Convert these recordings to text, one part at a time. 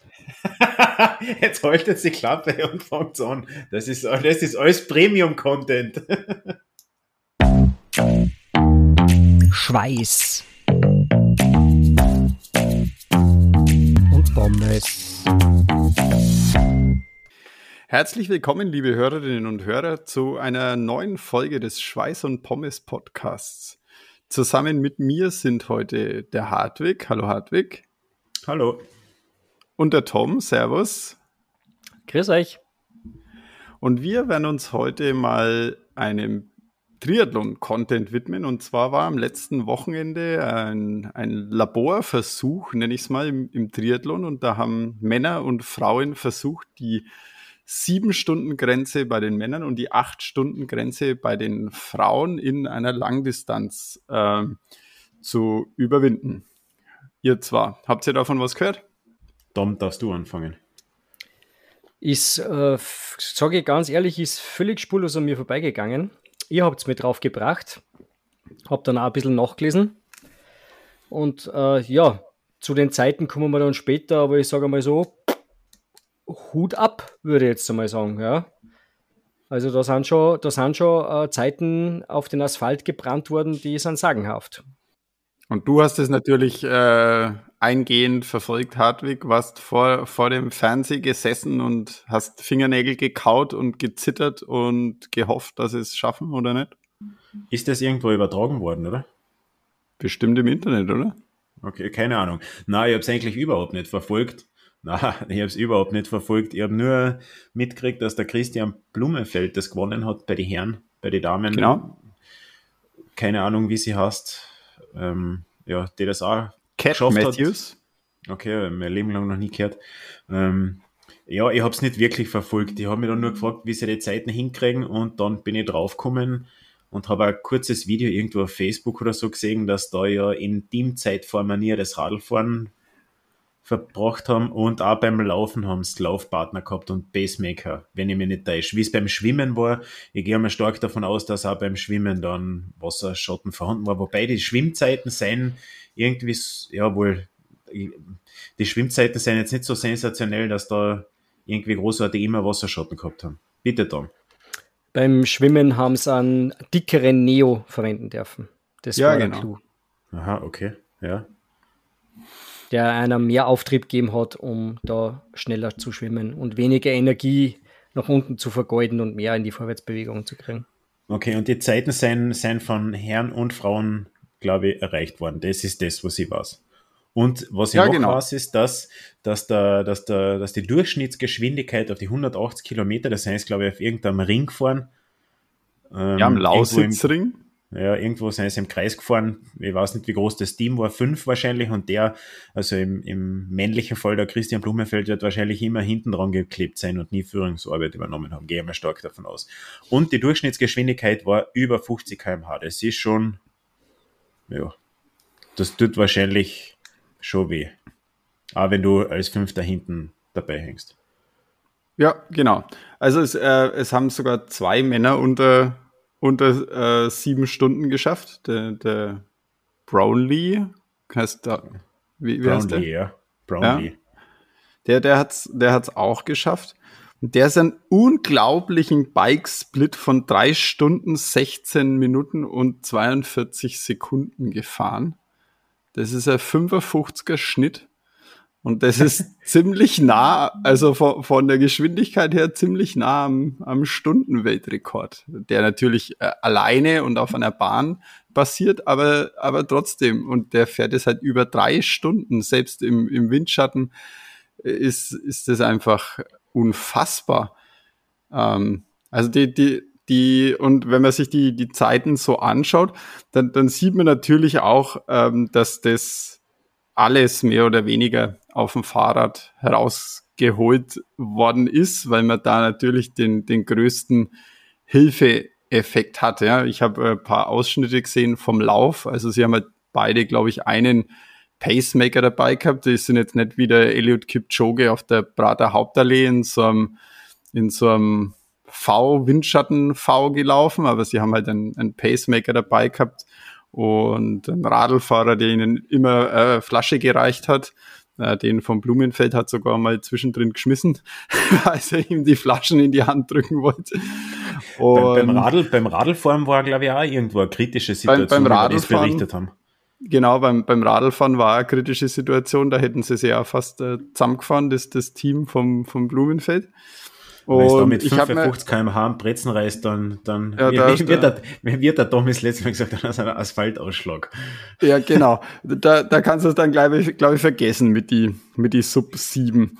Jetzt haltet die Klappe und fangt an. Das ist, das ist alles Premium-Content. Schweiß. Und Pommes. Herzlich willkommen, liebe Hörerinnen und Hörer, zu einer neuen Folge des Schweiß und Pommes Podcasts. Zusammen mit mir sind heute der Hartwig. Hallo Hartwig. Hallo. Und der Tom. Servus. Grüß euch. Und wir werden uns heute mal einem Triathlon-Content widmen. Und zwar war am letzten Wochenende ein, ein Laborversuch, nenne ich es mal, im, im Triathlon. Und da haben Männer und Frauen versucht, die sieben Stunden Grenze bei den Männern und die acht Stunden Grenze bei den Frauen in einer Langdistanz äh, zu überwinden. Ihr zwar, habt ihr davon was gehört? Dom, darfst du anfangen. Ist, äh, sage ich ganz ehrlich, ist völlig spurlos an mir vorbeigegangen. Ihr habt es mir drauf gebracht, habt dann auch ein bisschen nachgelesen. Und äh, ja, zu den Zeiten kommen wir dann später, aber ich sage mal so, Hut ab, würde ich jetzt einmal sagen, ja. Also da sind schon, da sind schon äh, Zeiten auf den Asphalt gebrannt worden, die sind sagenhaft. Und du hast es natürlich äh, eingehend verfolgt, Hartwig, warst vor, vor dem Fernseher gesessen und hast Fingernägel gekaut und gezittert und gehofft, dass es schaffen oder nicht? Ist das irgendwo übertragen worden, oder? Bestimmt im Internet, oder? Okay, keine Ahnung. Na, ich habe es eigentlich überhaupt nicht verfolgt. Na, ich habe es überhaupt nicht verfolgt. Ich habe nur mitgekriegt, dass der Christian Blumefeld das gewonnen hat bei den Herren, bei den Damen. Genau. Keine Ahnung, wie sie heißt. Ähm, ja, die das auch Cat Matthews. Hat. Okay, mein Leben lang noch nie gehört. Ähm, ja, ich habe es nicht wirklich verfolgt. Ich habe mir dann nur gefragt, wie sie die Zeiten hinkriegen und dann bin ich draufgekommen und habe ein kurzes Video irgendwo auf Facebook oder so gesehen, dass da ja in Teamzeitformanier das Radlfahren verbracht haben und auch beim Laufen haben sie Laufpartner gehabt und Pacemaker, wenn ich mich nicht täusche. Wie es beim Schwimmen war, ich gehe mal stark davon aus, dass auch beim Schwimmen dann Wasserschatten vorhanden war, wobei die Schwimmzeiten seien irgendwie, ja wohl, die Schwimmzeiten sind jetzt nicht so sensationell, dass da irgendwie großartig immer Wasserschatten gehabt haben. Bitte dann. Beim Schwimmen haben sie einen dickeren Neo verwenden dürfen. Das ja, war genau. Clou. Aha, okay, ja der einer mehr Auftrieb gegeben hat, um da schneller zu schwimmen und weniger Energie nach unten zu vergeuden und mehr in die Vorwärtsbewegung zu kriegen. Okay, und die Zeiten sind, sind von Herren und Frauen, glaube ich, erreicht worden. Das ist das, was ich weiß. Und was ich ja, noch genau. weiß, ist, dass, dass, der, dass, der, dass die Durchschnittsgeschwindigkeit auf die 180 Kilometer, das heißt, glaube ich, auf irgendeinem Ring fahren. Ähm, ja, am Lausitzring ja, irgendwo sind sie im Kreis gefahren. Ich weiß nicht, wie groß das Team war, fünf wahrscheinlich. Und der, also im, im männlichen Fall, der Christian Blumenfeld, wird wahrscheinlich immer hinten dran geklebt sein und nie Führungsarbeit übernommen haben. Gehe ich mal stark davon aus. Und die Durchschnittsgeschwindigkeit war über 50 km/h. Das ist schon, ja, das tut wahrscheinlich schon weh. Auch wenn du als Fünfter hinten dabei hängst. Ja, genau. Also es, äh, es haben sogar zwei Männer unter unter äh, sieben Stunden geschafft. Der, der Brownlee heißt da. Wie, wie Brownlee, heißt der? ja. Brownlee. Ja. Der, der hat's, der hat's auch geschafft. Und der ist einen unglaublichen Bike-Split von drei Stunden, 16 Minuten und 42 Sekunden gefahren. Das ist ein 55er Schnitt. Und das ist ziemlich nah, also von, von, der Geschwindigkeit her ziemlich nah am, am Stundenweltrekord, der natürlich äh, alleine und auf einer Bahn basiert, aber, aber trotzdem. Und der fährt es halt über drei Stunden, selbst im, im Windschatten äh, ist, ist das einfach unfassbar. Ähm, also die, die, die, und wenn man sich die, die Zeiten so anschaut, dann, dann sieht man natürlich auch, ähm, dass das alles mehr oder weniger auf dem Fahrrad herausgeholt worden ist, weil man da natürlich den, den größten Hilfeeffekt hat. Ja. Ich habe ein paar Ausschnitte gesehen vom Lauf. Also sie haben halt beide, glaube ich, einen Pacemaker dabei gehabt. Die sind jetzt nicht wie der Elliot Kipchoge auf der Prater Hauptallee in so einem, in so einem V, Windschatten V gelaufen, aber sie haben halt einen, einen Pacemaker dabei gehabt und ein Radlfahrer, der ihnen immer äh, Flasche gereicht hat. Äh, den vom Blumenfeld hat sogar mal zwischendrin geschmissen, als er ihm die Flaschen in die Hand drücken wollte. Und beim, Radl, beim Radlfahren war, glaube ich, auch irgendwo eine kritische Situation, beim, beim Radlfahren, berichtet haben. Genau, beim, beim Radlfahren war eine kritische Situation, da hätten sie sich ja fast äh, zusammengefahren, das, das Team vom, vom Blumenfeld. Und Wenn es da mit 55 km/h am Brezen reißt, dann, dann ja, da wie, wird, der, wird der Thomas letztes Mal gesagt, dann ist ein Asphaltausschlag. Ja, genau. Da, da kannst du es dann, glaube ich, glaub ich, vergessen mit die, mit die Sub 7.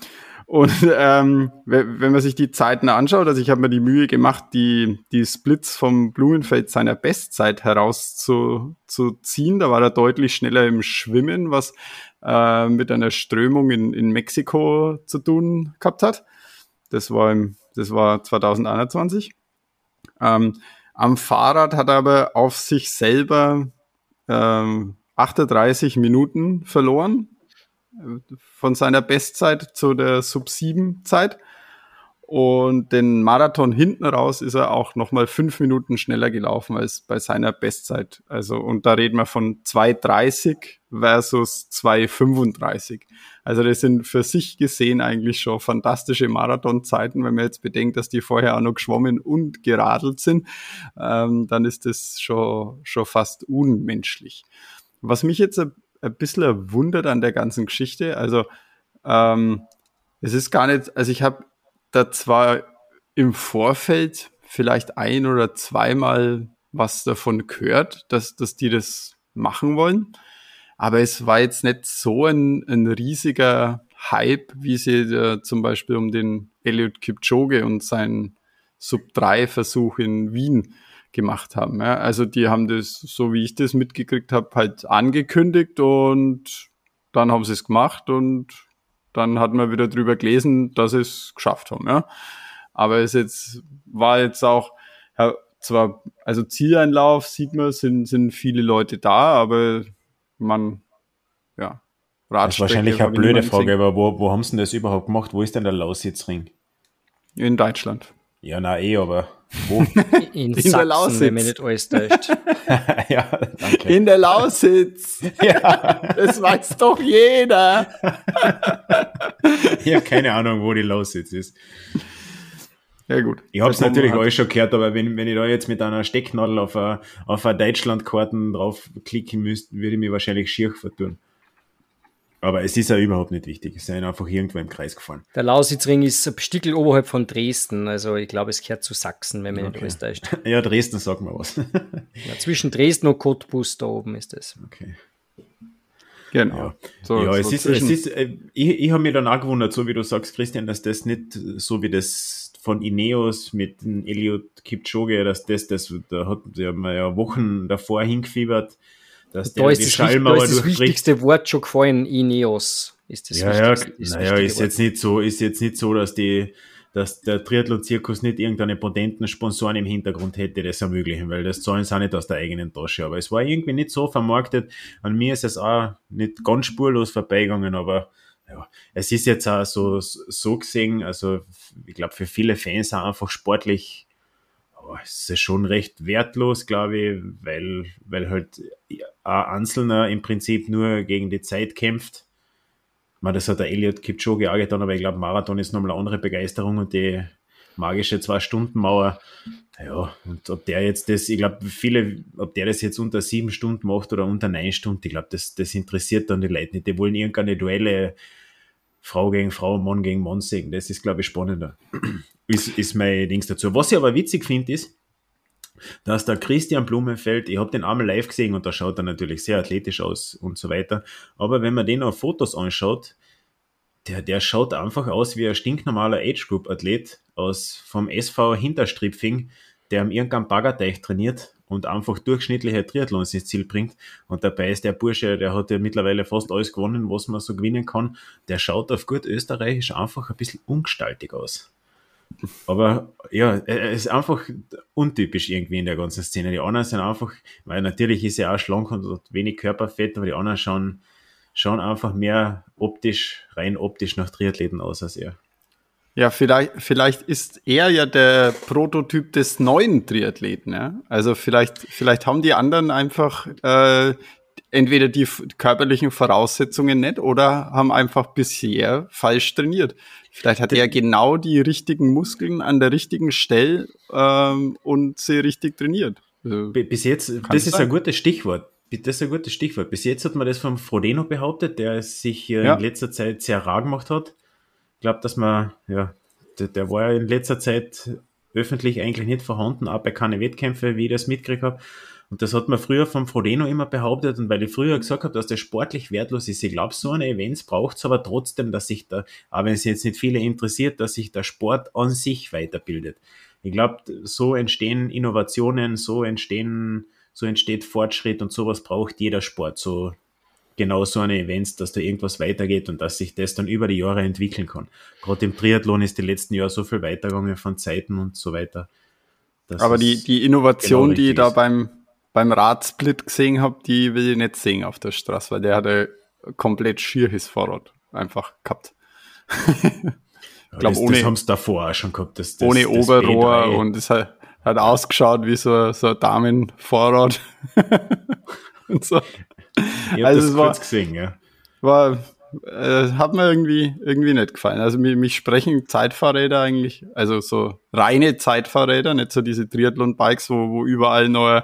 Und ähm, wenn man sich die Zeiten anschaut, also ich habe mir die Mühe gemacht, die, die Splits vom Blumenfeld seiner Bestzeit herauszuziehen. Da war er deutlich schneller im Schwimmen, was äh, mit einer Strömung in, in Mexiko zu tun gehabt hat. Das war, im, das war 2021. Ähm, am Fahrrad hat er aber auf sich selber ähm, 38 Minuten verloren von seiner Bestzeit zu der Sub-7-Zeit. Und den Marathon hinten raus ist er auch nochmal fünf Minuten schneller gelaufen als bei seiner Bestzeit. Also, und da reden wir von 2,30 versus 2,35. Also, das sind für sich gesehen eigentlich schon fantastische Marathonzeiten. Wenn man jetzt bedenkt, dass die vorher auch noch geschwommen und geradelt sind, ähm, dann ist das schon, schon fast unmenschlich. Was mich jetzt ein bisschen wundert an der ganzen Geschichte. Also ähm, es ist gar nicht, also ich habe da zwar im Vorfeld vielleicht ein oder zweimal was davon gehört, dass, dass die das machen wollen. Aber es war jetzt nicht so ein, ein riesiger Hype, wie sie äh, zum Beispiel um den Elliot Kipchoge und seinen Sub-3-Versuch in Wien gemacht haben. Ja. Also die haben das, so wie ich das mitgekriegt habe, halt angekündigt und dann haben sie es gemacht und dann hat man wieder drüber gelesen, dass sie es geschafft haben. Ja. Aber es jetzt war jetzt auch ja, zwar also Zieleinlauf sieht man sind sind viele Leute da, aber man ja Das ist wahrscheinlich eine blöde Frage, aber wo, wo haben sie denn das überhaupt gemacht? Wo ist denn der Lausitzring? In Deutschland. Ja, na eh, aber wo? In, in Sachsen, der Lausitz. wenn mich nicht alles täuscht. ja, danke. In der Lausitz. ja. Das weiß doch jeder. ich habe keine Ahnung, wo die Lausitz ist. Ja, gut. Ich habe es natürlich alles schon gehört, aber wenn, wenn ich da jetzt mit einer Stecknadel auf eine, auf eine Deutschlandkarten draufklicken müsste, würde ich mich wahrscheinlich schier vertun. Aber es ist ja überhaupt nicht wichtig. Es sind einfach irgendwo im Kreis gefahren. Der Lausitzring ist ein Stickel oberhalb von Dresden. Also ich glaube, es gehört zu Sachsen, wenn man okay. nicht alles täuscht. Ja, Dresden sagt mal was. ja, zwischen Dresden und Cottbus da oben ist es. Okay. Genau. Ja, so, ja so es, ist, es ist, äh, ich, ich habe mir dann auch gewundert, so wie du sagst, Christian, dass das nicht so wie das von Ineos mit dem Elliot Kipchoge, dass das, das, da hat man ja Wochen davor hingefiebert, dass da der ist die Schallmauer da ist das wichtigste Wort schon gefallen, Ineos. Ist das ja, ja, naja, ist jetzt nicht so, ist jetzt nicht so, dass die, dass der Triathlon-Zirkus nicht irgendeine potenten Sponsoren im Hintergrund hätte, das ermöglichen, weil das zahlen sie auch nicht aus der eigenen Tasche. Aber es war irgendwie nicht so vermarktet. An mir ist es auch nicht ganz spurlos vorbeigegangen, aber ja, es ist jetzt auch so, so gesehen, also ich glaube, für viele Fans auch einfach sportlich es ist schon recht wertlos, glaube ich, weil, weil halt ein Einzelner im Prinzip nur gegen die Zeit kämpft. Meine, das hat der Elliot Kipchoge auch getan, aber ich glaube, Marathon ist nochmal eine andere Begeisterung und die magische Zwei-Stunden-Mauer. Ja, und ob der jetzt das, ich glaube, viele, ob der das jetzt unter sieben Stunden macht oder unter neun Stunden, ich glaube, das, das interessiert dann die Leute nicht. Die wollen irgendeine Duelle Frau gegen Frau, Mann gegen Mann sehen. Das ist, glaube ich, spannender. ist, ist mein Dings dazu. Was ich aber witzig finde, ist, dass der Christian Blumenfeld, ich habe den einmal live gesehen und da schaut er natürlich sehr athletisch aus und so weiter. Aber wenn man den auf Fotos anschaut, der, der schaut einfach aus wie ein stinknormaler Age Group Athlet aus vom SV Hinterstripfing, der am irgendeinem Baggerteich trainiert und einfach durchschnittliche Triathlons ins Ziel bringt. Und dabei ist der Bursche, der hat ja mittlerweile fast alles gewonnen, was man so gewinnen kann. Der schaut auf gut österreichisch einfach ein bisschen ungestaltig aus. Aber ja, er ist einfach untypisch irgendwie in der ganzen Szene. Die anderen sind einfach, weil natürlich ist er auch schlank und hat wenig Körperfett, aber die anderen schauen, schauen einfach mehr optisch, rein optisch nach Triathleten aus als er. Ja, vielleicht, vielleicht ist er ja der Prototyp des neuen Triathleten. Ja? Also vielleicht, vielleicht haben die anderen einfach äh, entweder die körperlichen Voraussetzungen nicht oder haben einfach bisher falsch trainiert. Vielleicht hat er genau die richtigen Muskeln an der richtigen Stelle ähm, und sie richtig trainiert. Also, Bis jetzt, das ist sein. ein gutes Stichwort. Das ist ein gutes Stichwort. Bis jetzt hat man das vom Frodeno behauptet, der sich ja. in letzter Zeit sehr rar gemacht hat. Ich glaube, dass man, ja, der, der war ja in letzter Zeit öffentlich eigentlich nicht vorhanden, auch bei keine Wettkämpfe, wie ich das mitgekriegt habe. Und das hat man früher vom Frodeno immer behauptet und weil ich früher gesagt habe, dass der sportlich wertlos ist. Ich glaube, so eine Events braucht es aber trotzdem, dass sich da, auch wenn es jetzt nicht viele interessiert, dass sich der Sport an sich weiterbildet. Ich glaube, so entstehen Innovationen, so entstehen, so entsteht Fortschritt und sowas braucht jeder Sport. So genau so eine Events, dass da irgendwas weitergeht und dass sich das dann über die Jahre entwickeln kann. Gerade im Triathlon ist die letzten Jahre so viel weitergegangen von Zeiten und so weiter. Aber die, die Innovation, genau die ich da beim, beim Radsplit gesehen habe, die will ich nicht sehen auf der Straße, weil der hatte komplett schieres Fahrrad einfach gehabt. ich glaube, ohne. Das haben sie davor auch schon gehabt. Das, das, ohne das Oberrohr B3. und es hat, hat ausgeschaut wie so, so ein Damenfahrrad. und so. Ich also das kurz war, gesehen, ja. War, äh, hat mir irgendwie, irgendwie nicht gefallen. Also mich, mich sprechen Zeitfahrräder eigentlich, also so reine Zeitfahrräder, nicht so diese Triathlon-Bikes, wo, wo überall noch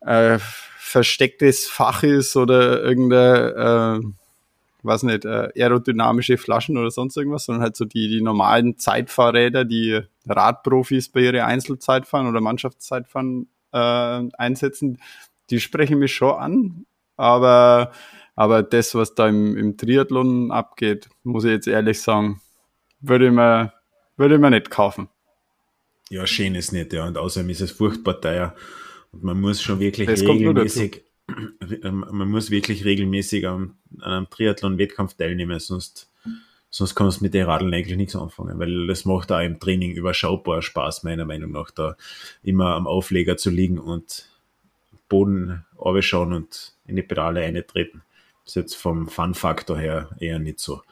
äh, verstecktes Fach ist oder irgendeine, äh, weiß nicht, äh, aerodynamische Flaschen oder sonst irgendwas, sondern halt so die, die normalen Zeitfahrräder, die Radprofis bei ihre Einzelzeitfahren oder Mannschaftszeitfahren äh, einsetzen, die sprechen mich schon an, aber, aber das, was da im, im Triathlon abgeht, muss ich jetzt ehrlich sagen, würde ich mir, würde ich mir nicht kaufen. Ja, schön ist nicht, ja, und außerdem ist es furchtbar teuer. Und man muss schon wirklich das regelmäßig, man muss wirklich regelmäßig an, an einem Triathlon-Wettkampf teilnehmen, sonst, sonst kannst du mit den Radeln eigentlich nichts anfangen, weil das macht auch im Training überschaubar Spaß, meiner Meinung nach, da immer am Aufleger zu liegen und Boden schauen und in die Pedale eintreten. Das ist jetzt vom Fun-Faktor her eher nicht so.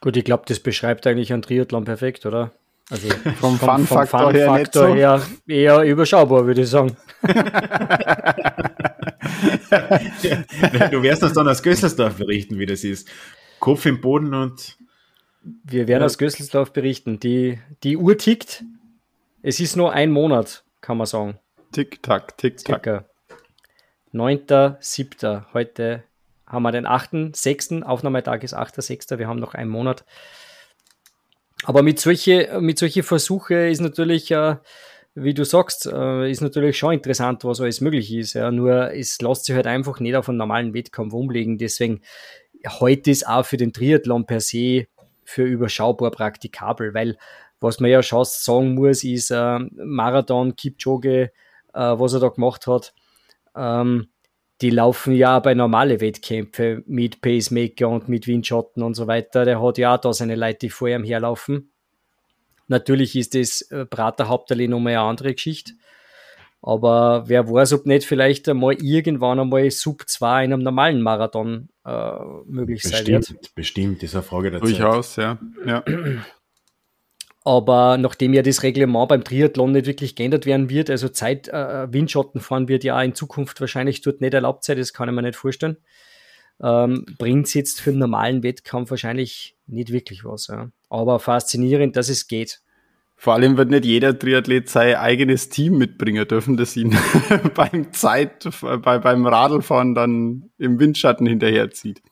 Gut, ich glaube, das beschreibt eigentlich ein Triathlon perfekt, oder? Also vom, vom Fun-Faktor Fun her, so. eher, eher überschaubar, würde ich sagen. du wirst das dann aus Gösselsdorf berichten, wie das ist. Kopf im Boden und. Wir werden ja. aus Gösselsdorf berichten. Die, die Uhr tickt. Es ist nur ein Monat, kann man sagen. Tick-Tack, Tick-Tack. 9.7. Heute haben wir den 8.6. Aufnahmetag ist 8.6. Wir haben noch einen Monat. Aber mit solche, mit solche Versuche ist natürlich, äh, wie du sagst, äh, ist natürlich schon interessant, was alles möglich ist. Ja. Nur es lässt sich halt einfach nicht auf einen normalen Wettkampf umlegen. Deswegen heute ist auch für den Triathlon per se für überschaubar praktikabel, weil was man ja schon sagen muss, ist äh, Marathon, Kipchoge, äh, was er da gemacht hat. Ähm, die laufen ja bei normale Wettkämpfe mit Pacemaker und mit Windschatten und so weiter. Der hat ja auch da seine Leute, die vor ihm herlaufen. Natürlich ist das äh, Praterhauptali nochmal eine andere Geschichte. Aber wer weiß, ob nicht vielleicht einmal irgendwann einmal Sub 2 in einem normalen Marathon äh, möglich bestimmt, sein wird. Bestimmt, ist eine Frage der Durchaus, Zeit. ja. ja. Aber nachdem ja das Reglement beim Triathlon nicht wirklich geändert werden wird, also Zeit, äh, Windschatten fahren wird ja in Zukunft wahrscheinlich dort nicht erlaubt sein, das kann ich mir nicht vorstellen, ähm, bringt es jetzt für einen normalen Wettkampf wahrscheinlich nicht wirklich was. Ja. Aber faszinierend, dass es geht. Vor allem wird nicht jeder Triathlet sein eigenes Team mitbringen dürfen, das ihn beim Zeit, bei, beim Radlfahren dann im Windschatten hinterherzieht.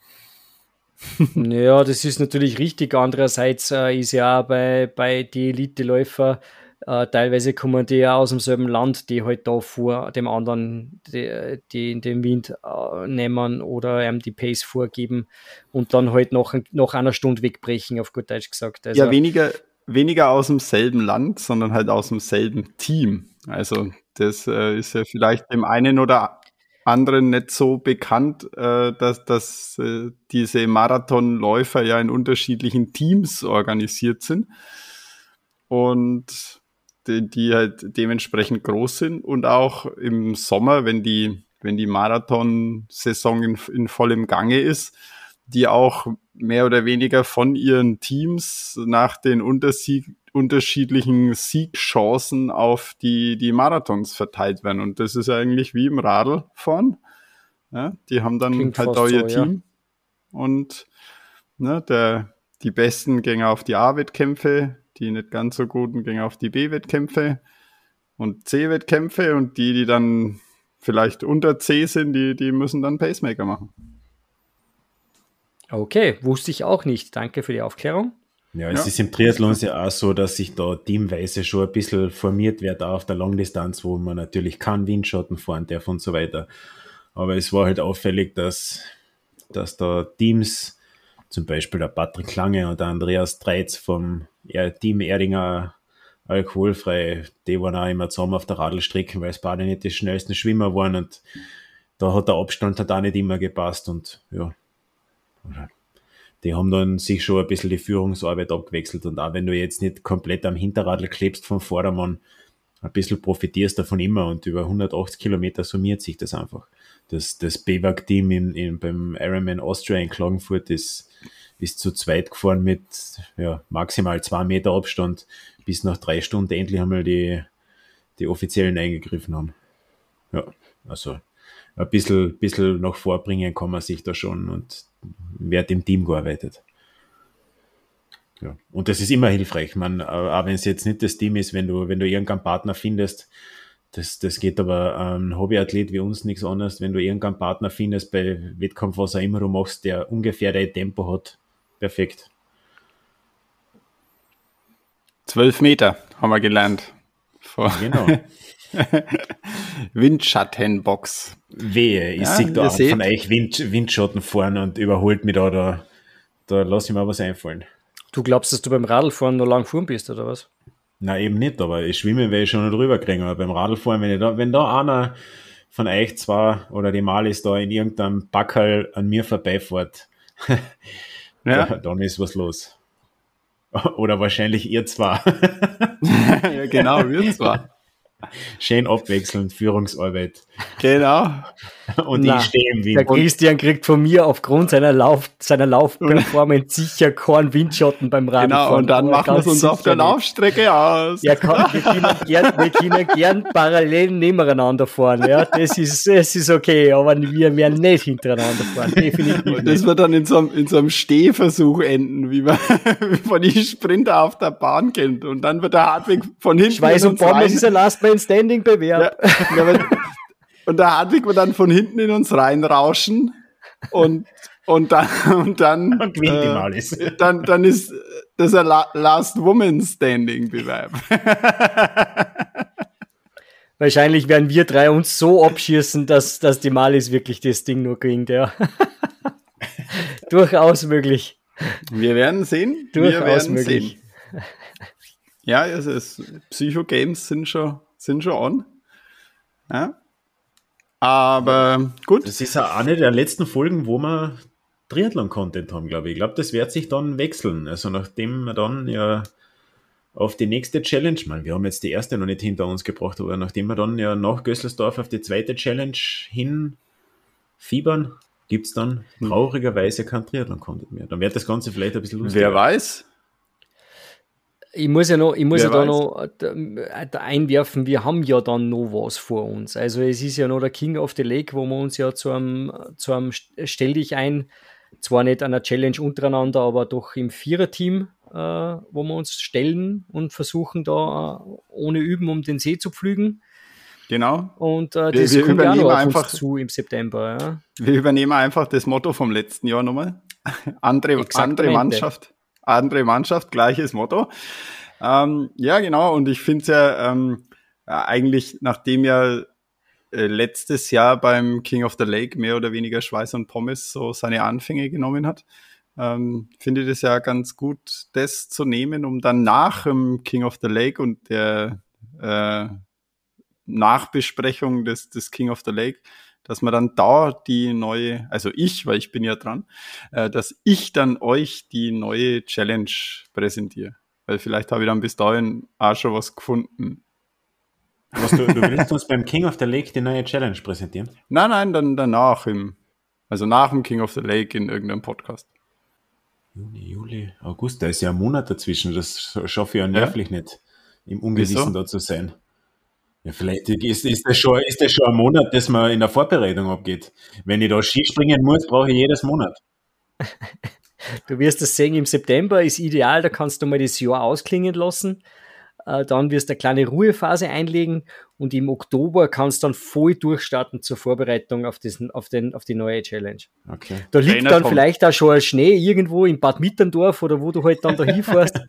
Ja, das ist natürlich richtig. Andererseits äh, ist ja auch bei, bei den Elite-Läufer äh, teilweise kommen die ja aus demselben Land, die halt da vor dem anderen die, die in den Wind äh, nehmen oder einem die Pace vorgeben und dann halt nach, nach einer Stunde wegbrechen, auf gut Deutsch gesagt. Also, ja, weniger, weniger aus demselben Land, sondern halt aus demselben Team. Also das äh, ist ja vielleicht dem einen oder anderen nicht so bekannt, äh, dass, dass äh, diese Marathonläufer ja in unterschiedlichen Teams organisiert sind und die, die halt dementsprechend groß sind. Und auch im Sommer, wenn die, wenn die Marathon-Saison in, in vollem Gange ist, die auch mehr oder weniger von ihren Teams nach den Untersieg unterschiedlichen Siegchancen auf die, die Marathons verteilt werden. Und das ist eigentlich wie im Radl fahren. Ja, die haben dann Klingt halt auch ihr so, Team. Ja. Und ne, der, die besten gehen auf die A-Wettkämpfe, die nicht ganz so guten gehen auf die B-Wettkämpfe und C-Wettkämpfe und die, die dann vielleicht unter C sind, die, die müssen dann Pacemaker machen. Okay, wusste ich auch nicht. Danke für die Aufklärung. Ja, es ja. ist im Triathlon ja auch so, dass sich da teamweise schon ein bisschen formiert wird, auch auf der Langdistanz, wo man natürlich keinen Windschatten fahren darf und so weiter. Aber es war halt auffällig, dass, dass da Teams, zum Beispiel der Patrick Lange und der Andreas Treitz vom Team Erdinger alkoholfrei, die waren auch immer zusammen auf der Radlstrecke, weil es beide nicht die schnellsten Schwimmer waren und da hat der Abstand hat auch nicht immer gepasst und ja, die haben dann sich schon ein bisschen die Führungsarbeit abgewechselt und auch wenn du jetzt nicht komplett am Hinterradl klebst vom Vordermann, ein bisschen profitierst davon immer und über 180 Kilometer summiert sich das einfach. Das, das BWAG-Team in, in, beim Ironman Austria in Klagenfurt ist, ist zu zweit gefahren mit ja, maximal zwei Meter Abstand, bis nach drei Stunden endlich einmal die, die Offiziellen eingegriffen haben. Ja, also ein bisschen, bisschen noch vorbringen kann man sich da schon und wird im Team gearbeitet. Ja. Und das ist immer hilfreich. Man, auch wenn es jetzt nicht das Team ist, wenn du, wenn du irgendeinen Partner findest, das, das geht aber ein Hobbyathlet wie uns nichts anderes, wenn du irgendeinen Partner findest bei Wettkampf, was auch immer du machst, der ungefähr dein Tempo hat. Perfekt. Zwölf Meter haben wir gelernt. Vor genau. Windschattenbox. Wehe, ich ja, sehe da von euch Wind, Windschatten fahren und überholt mich da, da, da lasse ich mir was einfallen. Du glaubst, dass du beim Radlfahren noch lang fahren bist, oder was? Na eben nicht, aber ich schwimme werde ich schon noch drüber kriegen. Aber beim Radlfahren, wenn, ich da, wenn da einer von euch zwar oder die Malis da in irgendeinem Backerl an mir vorbeifährt, ja. da, dann ist was los. Oder wahrscheinlich ihr zwar. ja, genau, wir zwar. Schön abwechselnd, Führungsarbeit. Genau. Und Na, ich stehe im Wind. Der Christian kriegt von mir aufgrund seiner Lauf, seiner Laufperformance sicher keinen Windschatten beim Radfahren. Genau, und dann machen wir es uns auf der Laufstrecke aus. Ja, kann, wir, können gern, wir können gern parallel nebeneinander fahren. Ja, das ist, das ist okay, aber wir werden nicht hintereinander fahren. Definitiv. Und das wird dann in so einem, in so einem Stehversuch enden, wie man, man die Sprinter auf der Bahn kennt. Und dann wird der Hartwig von hinten. Schweiß und Pommes ist ein Last Man Standing Bewerb. Ja, ja, und da Hartwig wird dann von hinten in uns reinrauschen und, und dann, und dann, und äh, dann, dann ist das ein Last Woman Standing Bewerb. Wahrscheinlich werden wir drei uns so abschießen, dass, dass die Malis wirklich das Ding nur kriegen, ja. Durchaus möglich. Wir werden sehen. Durchaus wir werden möglich. Sehen. Ja, also es, Psycho-Games sind schon, sind schon on. Ja. Aber gut. Das ist ja eine der letzten Folgen, wo wir Triathlon-Content haben, glaube ich. Ich glaube, das wird sich dann wechseln. Also nachdem wir dann ja auf die nächste Challenge, man, wir haben jetzt die erste noch nicht hinter uns gebracht, aber nachdem wir dann ja nach Gösselsdorf auf die zweite Challenge hin fiebern, gibt es dann hm. traurigerweise kein Triathlon-Content mehr. Dann wird das Ganze vielleicht ein bisschen lustiger. Wer weiß? Ich muss ja noch, ich muss ja da noch da einwerfen, wir haben ja dann noch was vor uns. Also es ist ja noch der King of the Lake, wo wir uns ja zu einem, zu einem Stell dich ein, zwar nicht an einer Challenge untereinander, aber doch im Viererteam, äh, wo wir uns stellen und versuchen da äh, ohne Üben um den See zu pflügen. Genau. Und äh, das wir, wir noch einfach zu im September. Ja. Wir übernehmen einfach das Motto vom letzten Jahr nochmal. andere, andere Mannschaft andere Mannschaft, gleiches Motto. Ähm, ja, genau. Und ich finde es ja, ähm, eigentlich, nachdem ja äh, letztes Jahr beim King of the Lake mehr oder weniger Schweiß und Pommes so seine Anfänge genommen hat, ähm, finde ich das ja ganz gut, das zu nehmen, um dann nach dem King of the Lake und der äh, Nachbesprechung des, des King of the Lake dass man dann da die neue, also ich, weil ich bin ja dran, äh, dass ich dann euch die neue Challenge präsentiere. Weil vielleicht habe ich dann bis dahin auch schon was gefunden. Was, du, du willst uns beim King of the Lake die neue Challenge präsentieren? Nein, nein, dann danach im, also nach dem King of the Lake in irgendeinem Podcast. Juni, Juli, August, da ist ja ein Monat dazwischen. Das schaffe ich ja nervlich ja. nicht, im Ungewissen Wieso? da zu sein. Ja, vielleicht ist, ist, das schon, ist das schon ein Monat, das man in der Vorbereitung abgeht. Wenn ich da Skispringen muss, brauche ich jedes Monat. Du wirst das sehen, im September ist ideal, da kannst du mal das Jahr ausklingen lassen. Äh, dann wirst du eine kleine Ruhephase einlegen und im Oktober kannst du dann voll durchstarten zur Vorbereitung auf, diesen, auf, den, auf die neue Challenge. Okay. Da liegt Trainer dann kommt. vielleicht auch schon ein Schnee irgendwo in Bad Mitterndorf oder wo du halt dann da hinfährst.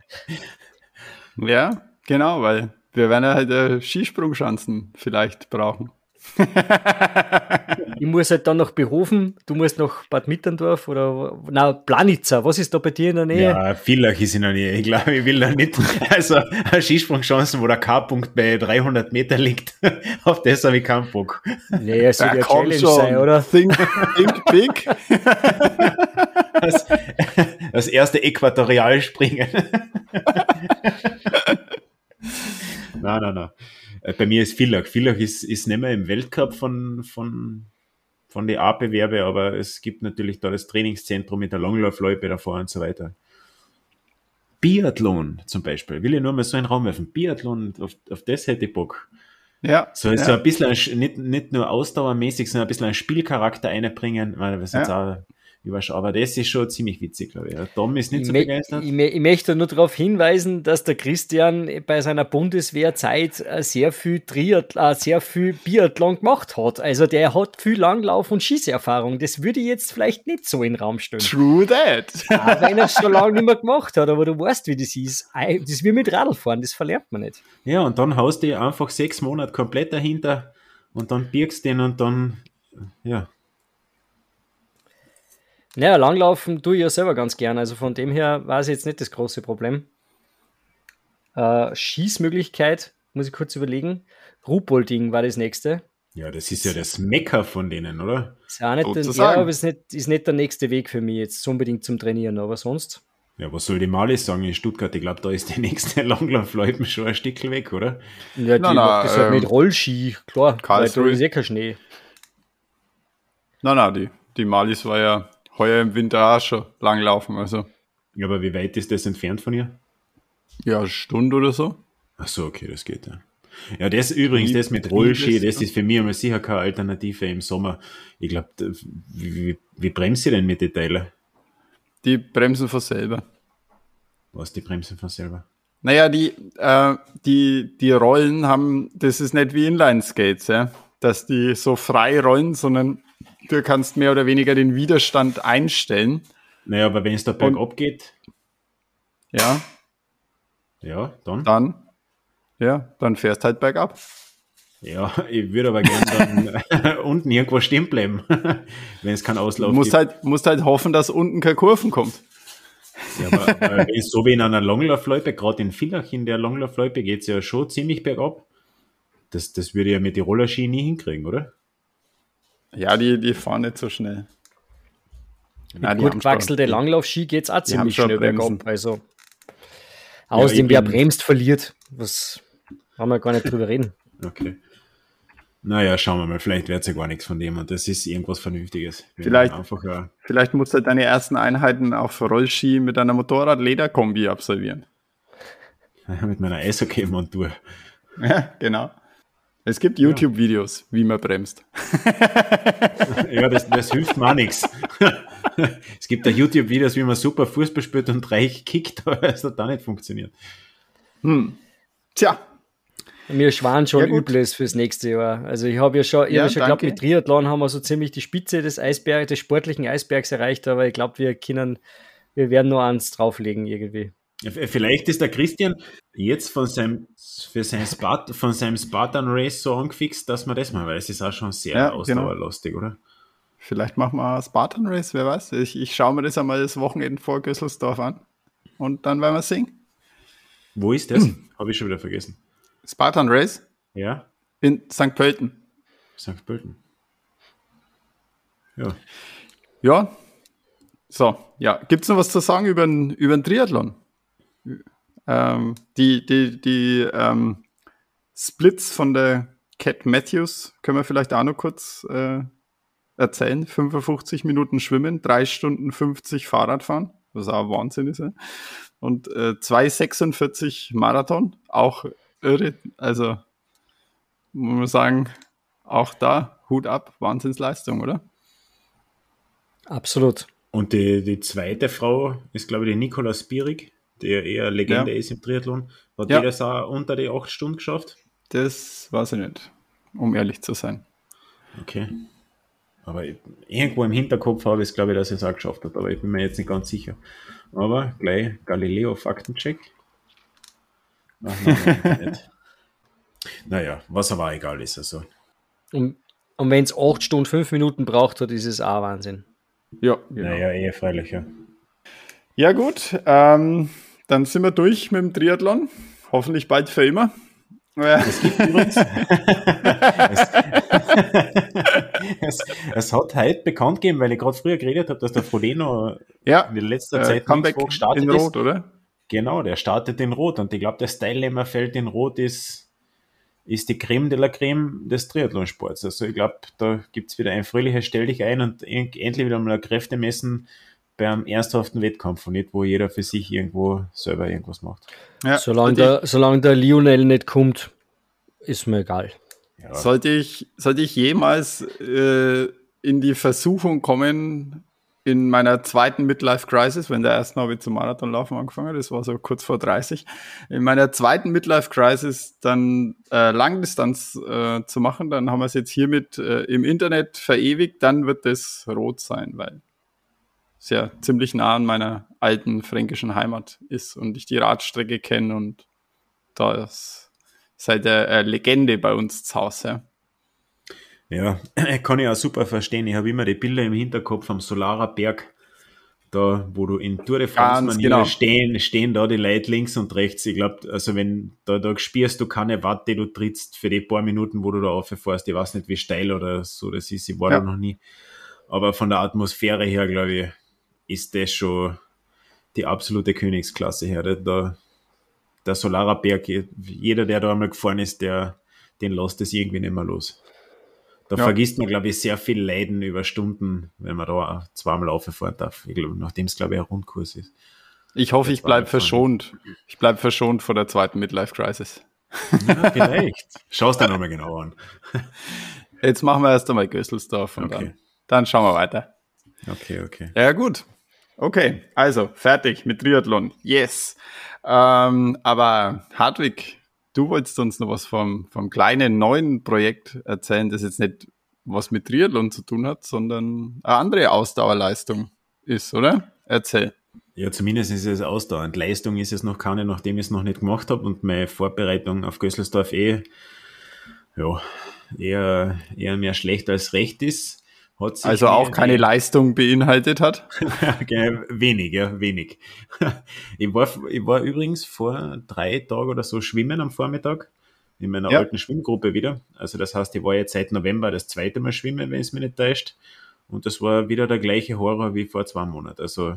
ja, genau, weil wir werden ja halt äh, Skisprungschanzen vielleicht brauchen. ich muss halt dann noch berufen, du musst nach Bad Mitterndorf oder na, Planitzer, was ist da bei dir in der Nähe? Ja, Villach ist in der Nähe. Ich glaube, ich will da nicht, also eine Skisprungchancen, wo der K-Punkt bei 300 Meter liegt, auf das habe ich keinen Bock. Nee, es soll ja Challenge schon. sein, oder? Think, think big. Das, das erste Äquatorialspringen. Nein, nein, nein. Äh, bei mir ist Villach. Villach ist, ist nicht mehr im Weltcup von, von, von den A-Bewerbe, aber es gibt natürlich da das Trainingszentrum mit der Langlaufloipe davor und so weiter. Biathlon zum Beispiel, will ich nur mal so einen Raum werfen. Biathlon, auf, auf das hätte ich Bock. Ja. So, ja. so ein bisschen, nicht, nicht nur ausdauermäßig, sondern ein bisschen einen Spielcharakter einbringen, weil jetzt ja. Auch aber das ist schon ziemlich witzig, glaube ich. Tom ist nicht ich so begeistert. Ich, ich, möchte nur darauf hinweisen, dass der Christian bei seiner Bundeswehrzeit äh, sehr viel, Triath äh, sehr viel Biathlon gemacht hat. Also der hat viel Langlauf- und Schießerfahrung. Das würde ich jetzt vielleicht nicht so in den Raum stellen. True that. Auch wenn er es schon lange nicht mehr gemacht hat, aber du weißt, wie das ist. Das ist wie mit Radlfahren, das verlernt man nicht. Ja, und dann haust du einfach sechs Monate komplett dahinter und dann birgst den und dann, ja, naja, Langlaufen tue ich ja selber ganz gern. Also von dem her war es jetzt nicht das große Problem. Äh, Schießmöglichkeit, muss ich kurz überlegen. Ruhpolding war das nächste. Ja, das ist ja das Mecker von denen, oder? Ist auch nicht, den, ja, aber ist nicht, ist nicht der nächste Weg für mich jetzt unbedingt zum Trainieren, aber sonst. Ja, was soll die Mali sagen in Stuttgart? Ich glaube, da ist der nächste Langlaufleuten schon ein Stück weg, oder? Ja, die nein, macht das halt ähm, halt mit Rollski, klar, weil da ist eh kein Schnee. Nein, nein, die, die Malis war ja heuer im Winter auch schon lang laufen. Also. Ja, aber wie weit ist das entfernt von ihr? Ja, eine Stunde oder so. Ach so, okay, das geht ja. Ja, das übrigens, das mit Rollski, das ist für mich immer sicher keine Alternative im Sommer. Ich glaube, wie, wie, bremst sie denn mit den Teilen? Die bremsen von selber. Was, die bremsen von selber? Naja, die, äh, die, die Rollen haben, das ist nicht wie Inline-Skates, ja? dass die so frei rollen, sondern du kannst mehr oder weniger den Widerstand einstellen. Naja, aber wenn es da bergab geht. Ja. Ja, dann. Dann. Ja, dann fährst halt bergab. Ja, ich würde aber gerne dann unten irgendwo stehen bleiben, wenn es keinen Auslauf musst gibt. Halt, musst halt hoffen, dass unten keine Kurven kommt. Ja, aber es so wie in einer Longlaufloipe, gerade in Villach in der Longlaufloipe geht es ja schon ziemlich bergab. Das, das würde ja mit die Rollerski nie hinkriegen, oder? Ja, die, die fahren nicht so schnell. Mit gut gewachselte Langlaufski geht es auch ziemlich schnell bergab. Also, außerdem, ja, wer bremst, verliert. Was haben wir gar nicht drüber reden. Okay. Naja, schauen wir mal, vielleicht wird es ja gar nichts von dem und das ist irgendwas Vernünftiges. Wir vielleicht, einfach, ja, vielleicht musst du deine ersten Einheiten auf Rollski mit einer Motorrad-Leder-Kombi absolvieren. mit meiner Eishockey-Montur. Ja, genau. Es gibt YouTube-Videos, wie man bremst. ja, das, das hilft mir auch nichts. Es gibt da YouTube-Videos, wie man super Fußball spielt und reich kickt, aber es hat da nicht funktioniert. Hm. Tja. Mir schwan schon ja, Übles fürs nächste Jahr. Also ich habe ja schon, ich ja, schon glaube, mit Triathlon haben wir so ziemlich die Spitze des Eisbergs, des sportlichen Eisbergs erreicht, aber ich glaube, wir können, wir werden nur eins drauflegen irgendwie. Vielleicht ist der Christian jetzt von seinem, für sein Spart, von seinem Spartan Race so angefixt, dass man das mal weiß. Ist auch schon sehr ja, genau. ausdauerlustig, genau. oder? Vielleicht machen wir Spartan Race, wer weiß. Ich, ich schaue mir das einmal das Wochenende vor Gösselsdorf an und dann werden wir singen. Wo ist das? Habe ich schon wieder vergessen. Spartan Race? Ja. In St. Pölten. St. Pölten. Ja. Ja. So, ja. Gibt es noch was zu sagen über den, über den Triathlon? Ähm, die die, die ähm, Splits von der Cat Matthews können wir vielleicht auch noch kurz äh, erzählen. 55 Minuten Schwimmen, 3 Stunden 50 Fahrradfahren. was auch Wahnsinn ist. Ja. Und äh, 2,46 Marathon, auch irre. Also muss man sagen, auch da Hut ab, Wahnsinnsleistung, oder? Absolut. Und die, die zweite Frau ist, glaube ich, die Nicola Spierig, der eher Legende ja. ist im Triathlon. Hat ja. die das auch unter die 8 Stunden geschafft? Das weiß ich nicht, um ehrlich zu sein. Okay. Aber irgendwo im Hinterkopf habe ich es, glaube ich, dass er es auch geschafft hat, aber ich bin mir jetzt nicht ganz sicher. Aber gleich Galileo Faktencheck. Ach, nein, naja, was aber egal ist. Also. Und, und wenn es 8 Stunden 5 Minuten braucht, dann ist es auch Wahnsinn. Ja, genau. Naja, eher freilich, ja. Ja, gut. Ähm, dann sind wir durch mit dem Triathlon. Hoffentlich bald für immer. Es gibt übrigens. es, es, es, hat heute bekannt gegeben, weil ich gerade früher geredet habe, dass der Frodeno ja, in letzter äh, Zeit Comeback gestartet in Rot, ist. oder? Genau, der startet in Rot und ich glaube, das Teilnehmerfeld in Rot ist, ist die Creme de la Creme des Triathlonsports. Also ich glaube, da gibt es wieder ein fröhliches Stell dich ein und endlich wieder mal Kräfte messen beim ernsthaften Wettkampf und nicht, wo jeder für sich irgendwo selber irgendwas macht. Ja, solange, der, solange der Lionel nicht kommt, ist mir egal. Ja. Sollte, ich, sollte ich jemals äh, in die Versuchung kommen, in meiner zweiten Midlife Crisis, wenn der ersten habe ich zum Marathonlaufen angefangen, das war so kurz vor 30, in meiner zweiten Midlife Crisis dann äh, Langdistanz äh, zu machen, dann haben wir es jetzt hiermit äh, im Internet verewigt, dann wird das rot sein, weil ja ziemlich nah an meiner alten fränkischen Heimat ist und ich die Radstrecke kenne und da ist seit der äh, Legende bei uns zu Hause. Ja, kann ich auch super verstehen. Ich habe immer die Bilder im Hinterkopf am Solarer Berg, da wo du in Tour de France genau. stehen, stehen da die Leute links und rechts. Ich glaube, also wenn da, da spürst du keine Watt, die du trittst für die paar Minuten, wo du da auffährst. Ich weiß nicht, wie steil oder so das ist. Ich war ja. da noch nie. Aber von der Atmosphäre her, glaube ich, ist das schon die absolute Königsklasse her. Der, der Solarer Berg, jeder, der da einmal gefahren ist, der, den lässt es irgendwie nicht mehr los. Da ja. vergisst man, glaube ich, sehr viel Leiden über Stunden, wenn man da zweimal auffahren darf. Nachdem es, glaube ich, ein Rundkurs ist. Ich hoffe, ich bleibe verschont. Ich bleibe verschont vor der zweiten Midlife Crisis. Ja, vielleicht. Schau es dir nochmal genau an. Jetzt machen wir erst einmal Gösselsdorf und okay. dann, dann schauen wir weiter. Okay, okay. Ja, gut. Okay, also fertig mit Triathlon. Yes. Ähm, aber Hartwig, du wolltest uns noch was vom, vom kleinen neuen Projekt erzählen, das jetzt nicht was mit Triathlon zu tun hat, sondern eine andere Ausdauerleistung ist, oder? Erzähl. Ja, zumindest ist es ausdauernd. Leistung ist es noch keine, nachdem ich es noch nicht gemacht habe und meine Vorbereitung auf Gösselsdorf eh ja, eher, eher mehr schlecht als recht ist also auch keine Leistung beinhaltet hat? wenig, ja, wenig. ich, war, ich war übrigens vor drei Tagen oder so schwimmen am Vormittag in meiner ja. alten Schwimmgruppe wieder. Also das heißt, ich war jetzt seit November das zweite Mal schwimmen, wenn es mich nicht täuscht. Und das war wieder der gleiche Horror wie vor zwei Monaten. Also,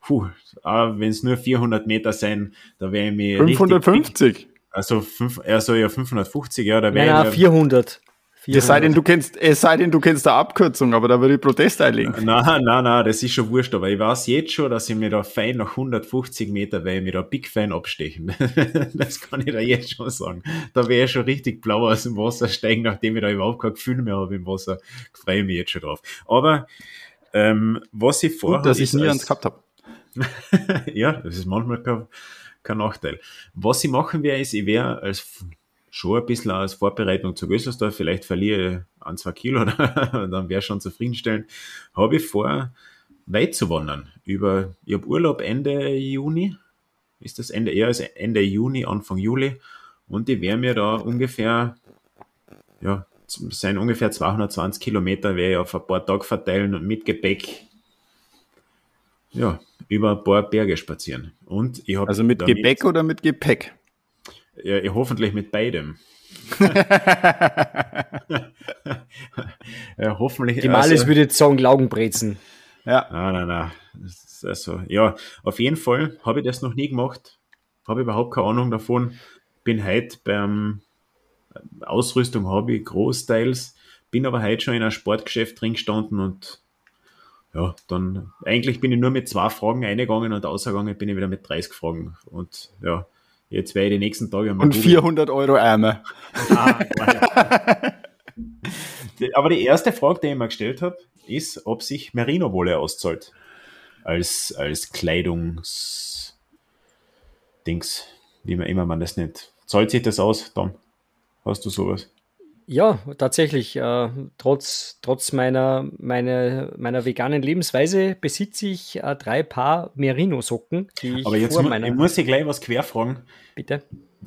puh, wenn es nur 400 Meter sein, da wäre ich mir 550. also, fünf, also ja 550, ja, da wäre ja, ich. 400. Es sei denn, du kennst, es sei denn, du kennst eine Abkürzung, aber da würde ich Protest einlegen. Nein, nein, nein, das ist schon wurscht, aber ich weiß jetzt schon, dass ich mir da fein nach 150 Meter, weil ich mir da big fein abstechen. das kann ich da jetzt schon sagen. Da wäre ich schon richtig blau aus dem Wasser steigen, nachdem ich da überhaupt kein Gefühl mehr habe im Wasser. Freue ich mich jetzt schon drauf. Aber, ähm, was ich vorhabe. dass ich nie eins gehabt habe. ja, das ist manchmal kein, kein Nachteil. Was ich machen werde, ist, ich werde als schon ein bisschen als Vorbereitung zu Gösselsdorf, vielleicht verliere ich ein, zwei Kilo, dann wäre schon zufriedenstellend, habe ich vor, weit zu wandern. Über, ich habe Urlaub Ende Juni, ist das Ende, eher als Ende Juni, Anfang Juli, und ich werde mir da ungefähr, ja, sein ungefähr 220 Kilometer werde ich auf ein paar Tage verteilen und mit Gepäck, ja, über ein paar Berge spazieren. Und ich habe also mit Gepäck oder mit Gepäck? Ja, hoffentlich mit beidem. ja, hoffentlich. Die Malis also, würde jetzt sagen Laugenbrezen. Ja. Nein, nein, nein. Also, ja, auf jeden Fall habe ich das noch nie gemacht. Habe überhaupt keine Ahnung davon. Bin heute beim Ausrüstung habe ich großteils, bin aber heute schon in einem Sportgeschäft drin gestanden und ja, dann eigentlich bin ich nur mit zwei Fragen eingegangen und ausgegangen bin ich wieder mit 30 Fragen. Und ja, jetzt werde ich die nächsten Tage mal. Und 400 Euro Ärmel. Ah, Aber die erste Frage, die ich mir gestellt habe, ist, ob sich Merino-Wolle auszahlt. Als, als Kleidungsdings, wie man immer man das nennt. Zahlt sich das aus, Tom? Hast du sowas? Ja, tatsächlich. Äh, trotz, trotz meiner, meine, meiner veganen Lebensweise besitze ich äh, drei Paar Merino-Socken. Aber jetzt mu meiner... ich muss ich gleich was querfragen. Bitte.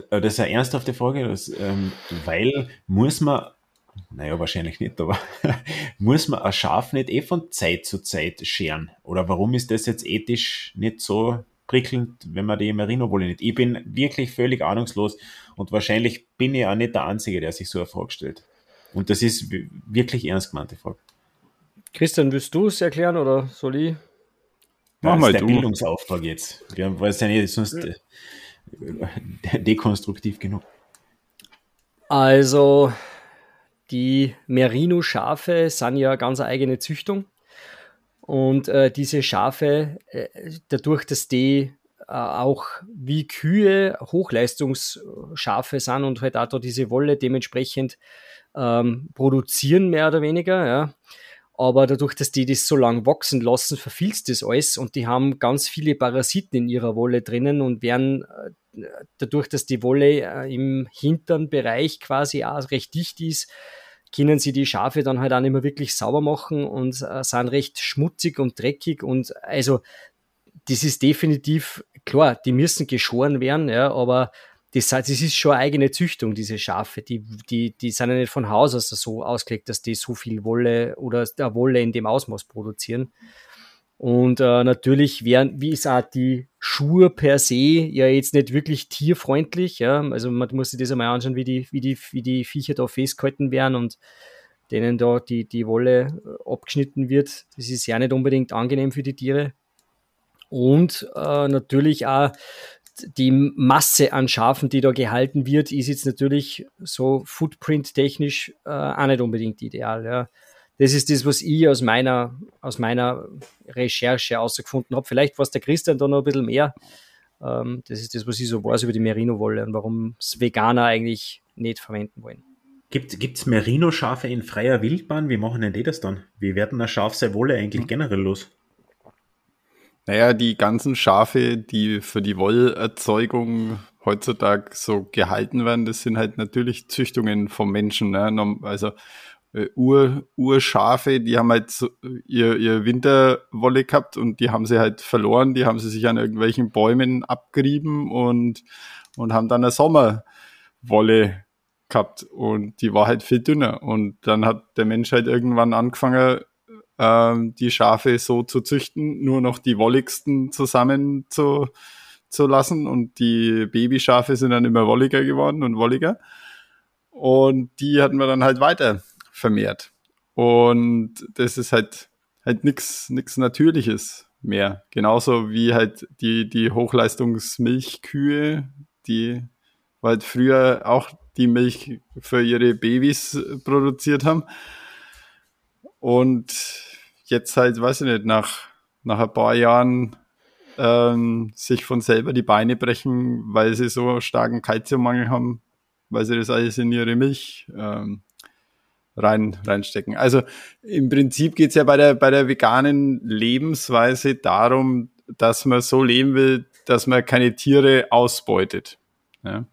Äh, das ist eine ernsthafte Frage, das, ähm, weil muss man, naja, wahrscheinlich nicht, aber muss man ein Schaf nicht eh von Zeit zu Zeit scheren? Oder warum ist das jetzt ethisch nicht so prickelnd, wenn man die Merino-Wolle nicht? Ich bin wirklich völlig ahnungslos und wahrscheinlich bin ich auch nicht der Einzige, der sich so eine Frage stellt. Und das ist wirklich ernst gemeinte Frage. Christian, willst du es erklären oder soll ich? Mach mal der du. Bildungsauftrag jetzt. Wir es ja nicht sonst ja. Äh, dekonstruktiv genug. Also, die Merino-Schafe sind ja ganz eine eigene Züchtung. Und äh, diese Schafe, äh, dadurch, dass die auch wie Kühe Hochleistungsschafe sind und halt auch da diese Wolle dementsprechend ähm, produzieren, mehr oder weniger, ja. Aber dadurch, dass die das so lang wachsen lassen, verfilzt das alles und die haben ganz viele Parasiten in ihrer Wolle drinnen und werden äh, dadurch, dass die Wolle äh, im hinteren Bereich quasi auch recht dicht ist, können sie die Schafe dann halt auch nicht mehr wirklich sauber machen und äh, sind recht schmutzig und dreckig und also das ist definitiv klar, die müssen geschoren werden, ja, aber das, das ist schon eine eigene Züchtung, diese Schafe. Die, die, die sind ja nicht von Haus aus so ausgelegt, dass die so viel Wolle oder der Wolle in dem Ausmaß produzieren. Und äh, natürlich wären, wie ist auch die Schuhe per se ja jetzt nicht wirklich tierfreundlich. Ja? Also man muss sich das einmal anschauen, wie die, wie die, wie die Viecher da festgehalten werden und denen da die, die Wolle äh, abgeschnitten wird. Das ist ja nicht unbedingt angenehm für die Tiere und äh, natürlich auch die Masse an Schafen, die da gehalten wird, ist jetzt natürlich so footprint-technisch äh, auch nicht unbedingt ideal. Ja. Das ist das, was ich aus meiner, aus meiner Recherche herausgefunden habe. Vielleicht weiß der Christian da noch ein bisschen mehr. Ähm, das ist das, was ich so weiß über die Merino-Wolle und warum es Veganer eigentlich nicht verwenden wollen. Gibt es Merino-Schafe in freier Wildbahn? Wie machen denn die das dann? Wie werden ein Schaf seine Wolle eigentlich generell los? Naja, die ganzen Schafe, die für die Wollerzeugung heutzutage so gehalten werden, das sind halt natürlich Züchtungen vom Menschen. Ne? Also äh, Ur, Urschafe, die haben halt so ihr, ihr Winterwolle gehabt und die haben sie halt verloren, die haben sie sich an irgendwelchen Bäumen abgerieben und, und haben dann eine Sommerwolle gehabt und die war halt viel dünner. Und dann hat der Mensch halt irgendwann angefangen, ähm, die Schafe so zu züchten, nur noch die wolligsten zusammen zu, zu lassen und die Babyschafe sind dann immer wolliger geworden und wolliger und die hatten wir dann halt weiter vermehrt und das ist halt halt nichts nix Natürliches mehr. Genauso wie halt die, die Hochleistungsmilchkühe, die halt früher auch die Milch für ihre Babys produziert haben. Und jetzt halt, weiß ich nicht, nach, nach ein paar Jahren ähm, sich von selber die Beine brechen, weil sie so starken Kalziummangel haben, weil sie das alles in ihre Milch ähm, rein, reinstecken. Also im Prinzip geht's ja bei der, bei der veganen Lebensweise darum, dass man so leben will, dass man keine Tiere ausbeutet. Ja?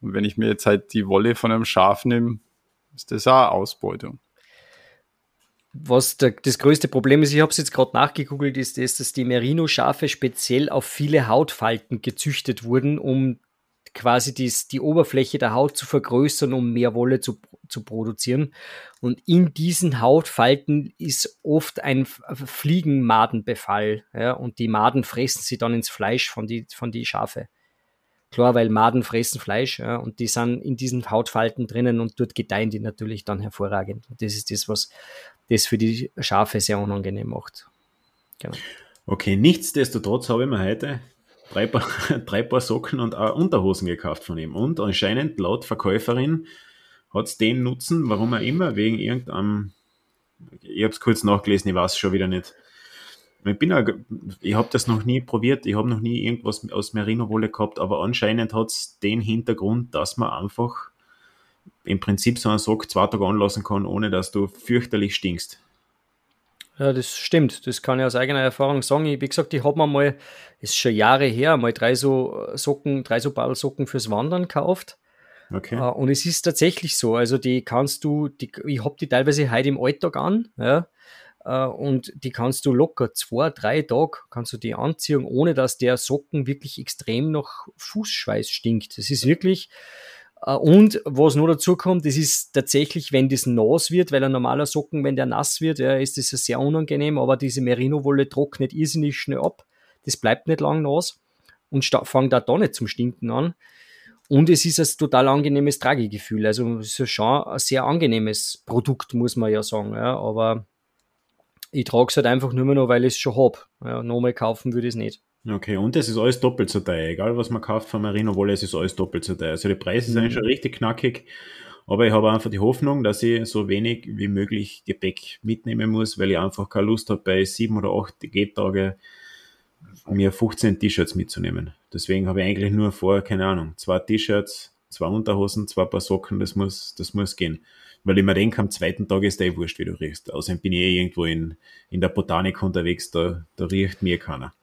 Und wenn ich mir jetzt halt die Wolle von einem Schaf nehme, ist das auch Ausbeutung was der, das größte Problem ist, ich habe es jetzt gerade nachgegoogelt, ist das, dass die Merino-Schafe speziell auf viele Hautfalten gezüchtet wurden, um quasi dies, die Oberfläche der Haut zu vergrößern, um mehr Wolle zu, zu produzieren. Und in diesen Hautfalten ist oft ein Fliegenmadenbefall. Ja, und die Maden fressen sie dann ins Fleisch von die, von die Schafe. Klar, weil Maden fressen Fleisch ja, und die sind in diesen Hautfalten drinnen und dort gedeihen die natürlich dann hervorragend. Und das ist das, was das für die Schafe sehr unangenehm macht. Genau. Okay, nichtsdestotrotz habe ich mir heute drei Paar, drei Paar Socken und auch Unterhosen gekauft von ihm. Und anscheinend laut Verkäuferin hat es den Nutzen, warum er immer wegen irgendeinem, ich habe es kurz nachgelesen, ich weiß es schon wieder nicht, Ich bin ich habe das noch nie probiert, ich habe noch nie irgendwas aus Merino-Wolle gehabt, aber anscheinend hat es den Hintergrund, dass man einfach im Prinzip so einen Sock zwei Tage anlassen kann, ohne dass du fürchterlich stinkst. Ja, das stimmt. Das kann ich aus eigener Erfahrung sagen. Ich, wie gesagt, ich habe mir mal, ist schon Jahre her, mal drei so Socken, drei so Ballsocken fürs Wandern gekauft. Okay. Uh, und es ist tatsächlich so. Also die kannst du, die, ich habe die teilweise heute im Alltag an, ja, und die kannst du locker zwei, drei Tage kannst du die anziehen, ohne dass der Socken wirklich extrem nach Fußschweiß stinkt. Das ist wirklich, äh, und was nur dazu kommt, das ist tatsächlich, wenn das nass wird, weil ein normaler Socken, wenn der nass wird, ja, ist das sehr unangenehm, aber diese Merino-Wolle trocknet irrsinnig schnell ab. Das bleibt nicht lang nass und fängt auch da nicht zum Stinken an. Und es ist ein total angenehmes Tragegefühl. Also es ist schon ein sehr angenehmes Produkt, muss man ja sagen. Ja, aber ich trage es halt einfach nur mehr noch, weil ich es schon habe. Ja, nochmal kaufen würde ich es nicht. Okay, und es ist alles doppelt so teuer. Egal, was man kauft von Marino Wolle, es ist alles doppelt so teuer. Also der Preis ist mhm. eigentlich schon richtig knackig. Aber ich habe einfach die Hoffnung, dass ich so wenig wie möglich Gepäck mitnehmen muss, weil ich einfach keine Lust habe, bei sieben oder acht G-Tage mir 15 T-Shirts mitzunehmen. Deswegen habe ich eigentlich nur vor, keine Ahnung, zwei T-Shirts, zwei Unterhosen, zwei Paar Socken, das muss, das muss gehen. Weil ich mir denke, am zweiten Tag ist der eh wurscht, wie du riechst. Außerdem bin ich eh irgendwo in, in der Botanik unterwegs, da, da riecht mir keiner.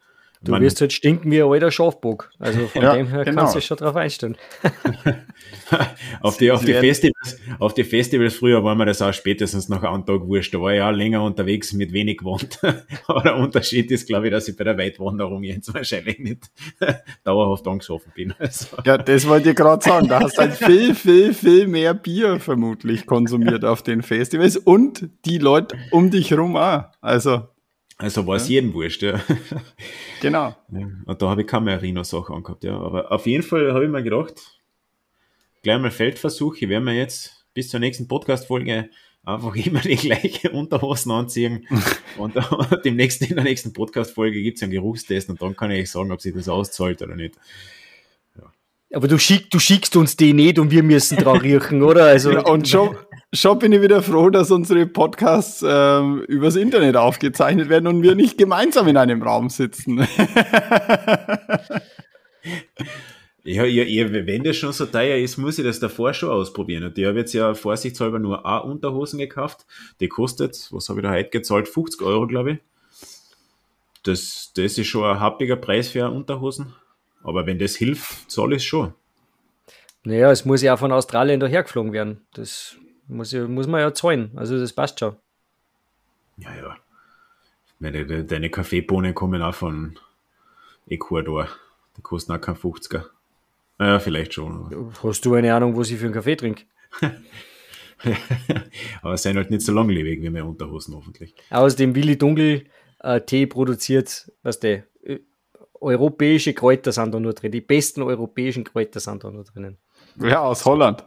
Du man, wirst halt stinken wie ein alter Schafbock. Also von ja, dem her genau. kannst du schon drauf einstellen. auf, die, auf, die Festivals, auf die Festivals früher war mir das auch spätestens nach einem Tag wurscht. Da war ich auch länger unterwegs mit wenig Wand. Aber der Unterschied ist, glaube ich, dass ich bei der Weitwanderung jetzt wahrscheinlich nicht dauerhaft angesoffen bin. Also. Ja, das wollte ich gerade sagen. Da hast du halt viel, viel, viel mehr Bier vermutlich konsumiert auf den Festivals und die Leute um dich rum auch. Also also war es ja. jedem wurscht, ja. Genau. Ja, und da habe ich keine Merino-Sache angehabt, ja. Aber auf jeden Fall habe ich mir gedacht, gleich mal Feldversuch, ich werde mir jetzt bis zur nächsten Podcast-Folge einfach immer die gleiche Unterhosen anziehen. und, und im nächsten, in der nächsten Podcast-Folge gibt es einen Geruchstest und dann kann ich sagen, ob sich das auszahlt oder nicht. Aber du, schick, du schickst uns die nicht und wir müssen dran riechen, oder? Also, ja, und schon, schon bin ich wieder froh, dass unsere Podcasts ähm, übers Internet aufgezeichnet werden und wir nicht gemeinsam in einem Raum sitzen. ja, ja, ja, wenn das schon so teuer ist, muss ich das davor schon ausprobieren. Und ich habe jetzt ja vorsichtshalber nur A Unterhosen gekauft. Die kostet, was habe ich da heute gezahlt? 50 Euro, glaube ich. Das, das ist schon ein happiger Preis für Unterhosen. Aber wenn das hilft, zahle ich es schon. Naja, es muss ja auch von Australien daher geflogen werden. Das muss, muss man ja zahlen. Also das passt schon. Ja, ja. Meine, deine Kaffeebohnen kommen auch von Ecuador. Die kosten auch kein 50er. Naja, vielleicht schon. Hast du eine Ahnung, wo ich für einen Kaffee trinke? aber sind halt nicht so langlebig wie meine Unterhosen hoffentlich. Aus dem Willi Dunkel äh, Tee produziert, was der europäische Kräuter sind da nur drin. Die besten europäischen Kräuter sind da nur drinnen. Ja, aus Holland.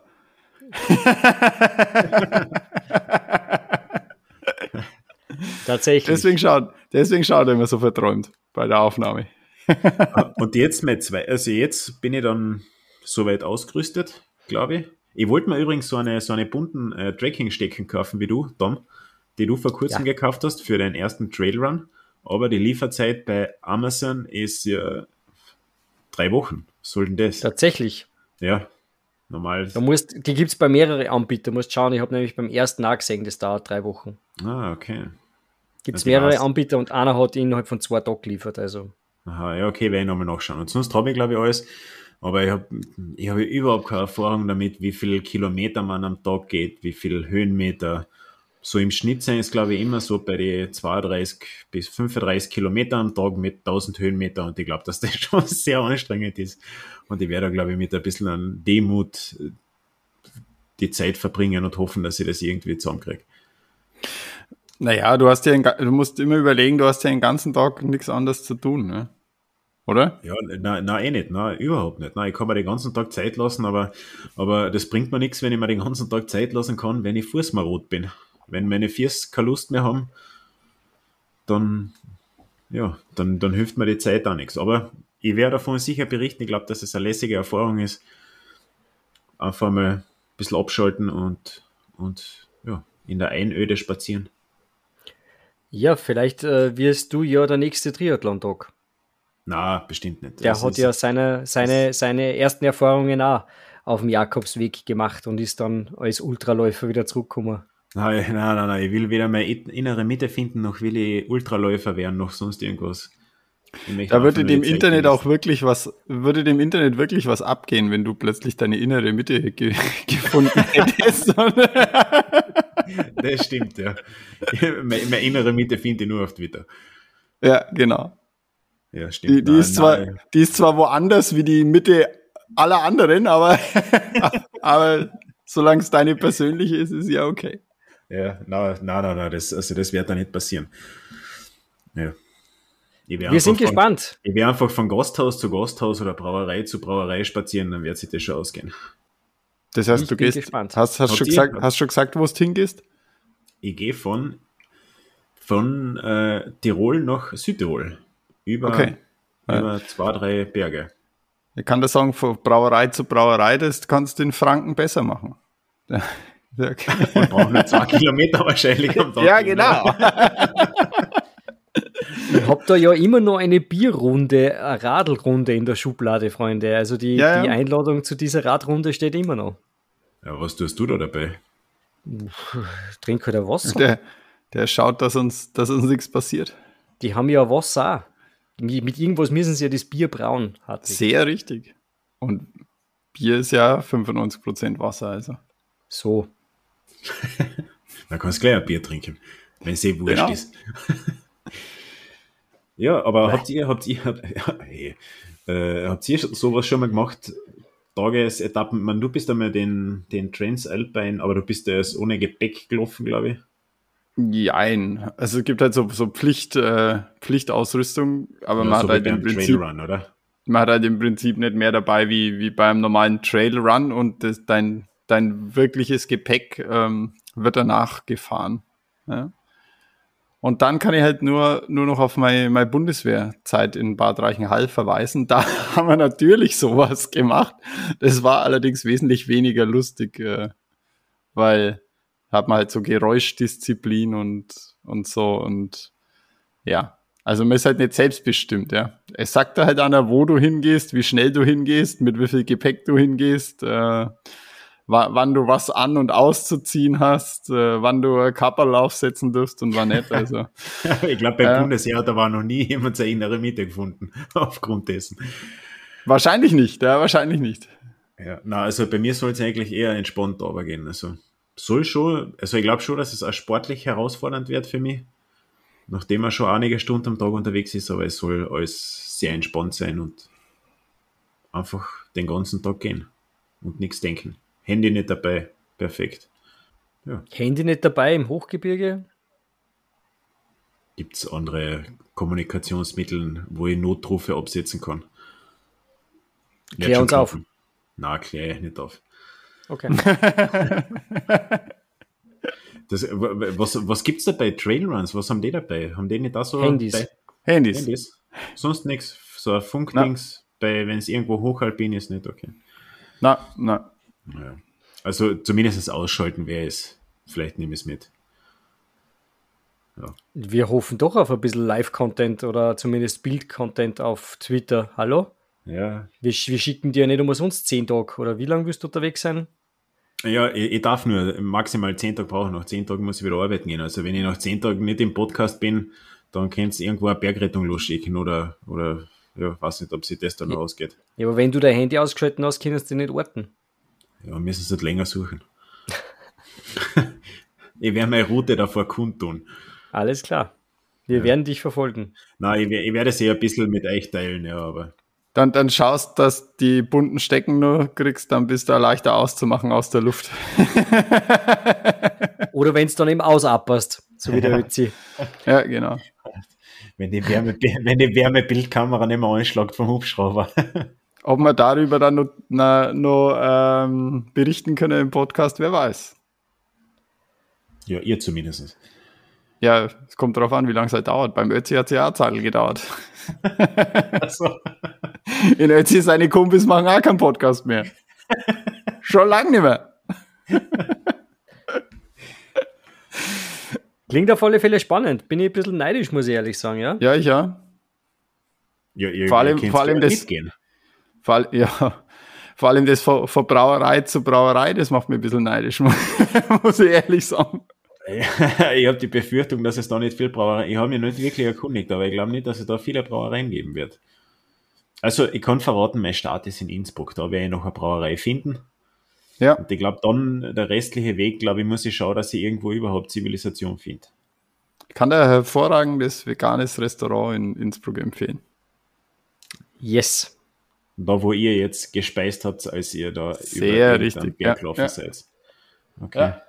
Tatsächlich. Deswegen schaut, deswegen schaut er immer so verträumt bei der Aufnahme. Und jetzt mit zwei, also jetzt bin ich dann soweit ausgerüstet, glaube ich. Ich wollte mir übrigens so eine, so eine bunten äh, Tracking-Stecken kaufen wie du, Tom, die du vor kurzem ja. gekauft hast für deinen ersten Trailrun. Aber die Lieferzeit bei Amazon ist ja drei Wochen. Was soll denn das? Tatsächlich. Ja, normal. Da musst, die gibt es bei mehreren Anbietern. Du musst schauen, ich habe nämlich beim ersten auch gesehen, das dauert drei Wochen. Ah, okay. Gibt es also mehrere Anbieter und einer hat innerhalb von zwei Tagen geliefert. Also. Aha, ja, okay, werde ich nochmal nachschauen. Und sonst habe ich, glaube ich, alles. Aber ich habe ich hab überhaupt keine Erfahrung damit, wie viele Kilometer man am Tag geht, wie viele Höhenmeter, so im Schnitt sind es, glaube ich, immer so bei den 32 bis 35 Kilometer am Tag mit 1000 Höhenmeter und ich glaube, dass das schon sehr anstrengend ist. Und ich werde, glaube ich, mit ein bisschen an Demut äh, die Zeit verbringen und hoffen, dass ich das irgendwie zusammenkriege. Naja, du hast ja, du musst immer überlegen, du hast ja den ganzen Tag nichts anderes zu tun, ne? Oder? Ja, nein, nein, eh nicht, nein, überhaupt nicht. Nein, ich kann mir den ganzen Tag Zeit lassen, aber, aber das bringt mir nichts, wenn ich mir den ganzen Tag Zeit lassen kann, wenn ich fußmarot bin. Wenn meine Viers keine Lust mehr haben, dann, ja, dann, dann hilft mir die Zeit auch nichts. Aber ich werde davon sicher berichten. Ich glaube, dass es eine lässige Erfahrung ist. Einfach mal ein bisschen abschalten und, und ja, in der Einöde spazieren. Ja, vielleicht äh, wirst du ja der nächste Triathlon-Tag. Na, bestimmt nicht. Der Das hat ja seine, seine, seine ersten Erfahrungen auch auf dem Jakobsweg gemacht und ist dann als Ultraläufer wieder zurückgekommen. Nein, nein, nein, nein, ich will weder meine in- innere Mitte finden, noch will ich Ultraläufer werden, noch sonst irgendwas. Da würde dem Internet auch wirklich was, würde dem Internet wirklich was abgehen, wenn du plötzlich deine innere Mitte ge gefunden hättest. Das stimmt, ja. meine, meine innere Mitte finde ich nur auf Twitter. ja, genau. Ja, stimmt. Die, die, Nein, ist zwar, nein. die ist zwar woanders wie die Mitte aller anderen, aber, aber solange es deine persönliche ist, ist ja okay. Ja, nein, nein, nein, das, also das wird da nicht passieren. Ja. Wir sind von- gespannt. Ich werde einfach von Gasthaus zu Gasthaus oder Brauerei zu Brauerei spazieren, dann wird sich das schon ausgehen. Das heißt, Ich du bin gehst, gespannt. hast, hast, schon gesagt, hast schon gesagt, wo du hingehst? Ich gehe von, von äh, Tirol nach Südtirol. Über, Okay. über zwei, drei Berge. Ich kann da sagen, von Brauerei zu Brauerei, das kannst du in Franken besser machen. Ja, ja, okay. Wir brauchen nur zwei Kilometer wahrscheinlich am Tag. ja genau. Ich habe da ja immer noch eine Bierrunde, eine Radlrunde in der Schublade, Freunde. Also die, Ja, ja. die Einladung zu dieser Radrunde steht immer noch. Ja, was tust du da dabei? Trink halt ein Wasser. Der, der schaut, dass uns, dass uns nichts passiert. Die haben ja Wasser. Mit mit irgendwas müssen sie ja das Bier brauen. Hartwig. Sehr richtig. Und Bier ist ja 95% Wasser, also. So. Da kannst du gleich ein Bier trinken, wenn es eh wurscht Genau. ist. ja, aber habt ihr, habt ihr, habt, ja, hey, äh, habt ihr sowas schon mal gemacht? Tagesetappen, man, du bist einmal den, den Transalpine, aber du bist ja erst ohne Gepäck gelaufen, glaube ich. Jein. Also es gibt halt so, so Pflicht, äh, Pflichtausrüstung, aber man, Ja, hat so wie halt im Prinzip, Trailrun, oder? man hat halt im Prinzip nicht mehr dabei wie, wie beim normalen Trailrun und das, dein, dein wirkliches Gepäck ähm, wird danach gefahren. Ja? Und dann kann ich halt nur, nur noch auf meine, meine Bundeswehrzeit in Bad Reichenhall verweisen. Da haben wir natürlich sowas gemacht. Das war allerdings wesentlich weniger lustig, äh, weil hat man halt so Geräuschdisziplin und, und so und ja. Also man ist halt nicht selbstbestimmt, ja. Es sagt da halt einer, wo du hingehst, wie schnell du hingehst, mit wie viel Gepäck du hingehst, äh, wann du was an- und auszuziehen hast, äh, wann du Kapperl aufsetzen dürfst und wann nicht. Also ich glaube, beim Ja. Bundesheer hat da war noch nie jemand seine innere Mitte gefunden, aufgrund dessen. wahrscheinlich nicht, ja, wahrscheinlich nicht. Ja, na, also bei mir soll es eigentlich eher entspannt gehen. Also soll schon, also ich glaube schon, dass es auch sportlich herausfordernd wird für mich, nachdem er schon einige Stunden am Tag unterwegs ist, aber es soll alles sehr entspannt sein und einfach den ganzen Tag gehen und nichts denken. Handy nicht dabei, perfekt. Handy nicht dabei im Hochgebirge? Gibt es andere Kommunikationsmittel, wo ich Notrufe absetzen kann? Klär schon uns auf. Na, klär ich nicht auf. Okay. Das, was was gibt es da bei Trailruns? Was haben die dabei? Haben die nicht da so Handys. Bei Handys. Handys? Sonst nichts. So ein Funkdings, bei wenn es irgendwo hochalpin ist, nicht okay. Na, na. Ja. Also zumindest das Ausschalten wäre es. Vielleicht nehme ich es mit. Wir hoffen doch auf ein bisschen Live-Content oder zumindest Bild-Content auf Twitter. Hallo? Ja, Wir, wir schicken dir nicht umsonst 10 Tage. Oder wie lange wirst du unterwegs sein? ja ich, ich darf nur maximal 10 Tage brauchen. Nach 10 Tagen muss ich wieder arbeiten gehen. Also wenn ich nach 10 Tagen nicht im Podcast bin, dann könnt ihr irgendwo eine Bergrettung losschicken oder, oder ja, weiß nicht, ob sich das dann noch ausgeht. Ja, aber wenn du dein Handy ausgeschalten hast, kannst du nicht orten. Ja, müssen sie halt länger suchen. ich werde meine Route davor kundtun. Alles klar. Wir werden dich verfolgen. Nein, ich, ich werde sie ein bisschen mit euch teilen, ja, aber Dann, dann schaust, dass die bunten Stecken nur kriegst, dann bist du auch leichter auszumachen aus der Luft. Oder wenn es dann eben ausapperst, so wie der Ötzi. Ja, genau. wenn die, Wärme, wenn die Wärmebildkamera nicht mehr anschlägt vom Hubschrauber. Ob wir darüber dann noch, noch ähm, berichten können im Podcast, wer weiß. ja, ihr zumindest. Ja, es kommt darauf an, wie lange es halt dauert. Beim Ötzi hat es ja auch Zeit gedauert. Also, In Ötzi seine Kumpels machen auch keinen Podcast mehr. Schon lange nicht mehr. Klingt auf alle Fälle spannend. Bin ich ein bisschen neidisch, muss ich ehrlich sagen, ja? Ja, ich ja. Ja, ihr, Vor allem- ihr vor allem das- mitgehen. Vor, all- ja, vor allem das von, von Brauerei zu Brauerei, das macht mich ein bisschen neidisch, muss ich ehrlich sagen. ich habe die Befürchtung, dass es da nicht viel Brauereien, ich habe mich nicht wirklich erkundigt, aber ich glaube nicht, dass es da viele Brauereien geben wird. Also ich kann verraten, mein Start ist in Innsbruck, da werde ich noch eine Brauerei finden. Ja, Und ich glaube dann, der restliche Weg, glaube ich, muss ich schauen, dass ich irgendwo überhaupt Zivilisation finde. ich kann da ein hervorragendes veganes Restaurant in Innsbruck empfehlen. Yes. Da, wo ihr jetzt gespeist habt, als ihr da Sehr den richtig, Berg ja, gelaufen ja. seid. Okay. Ja.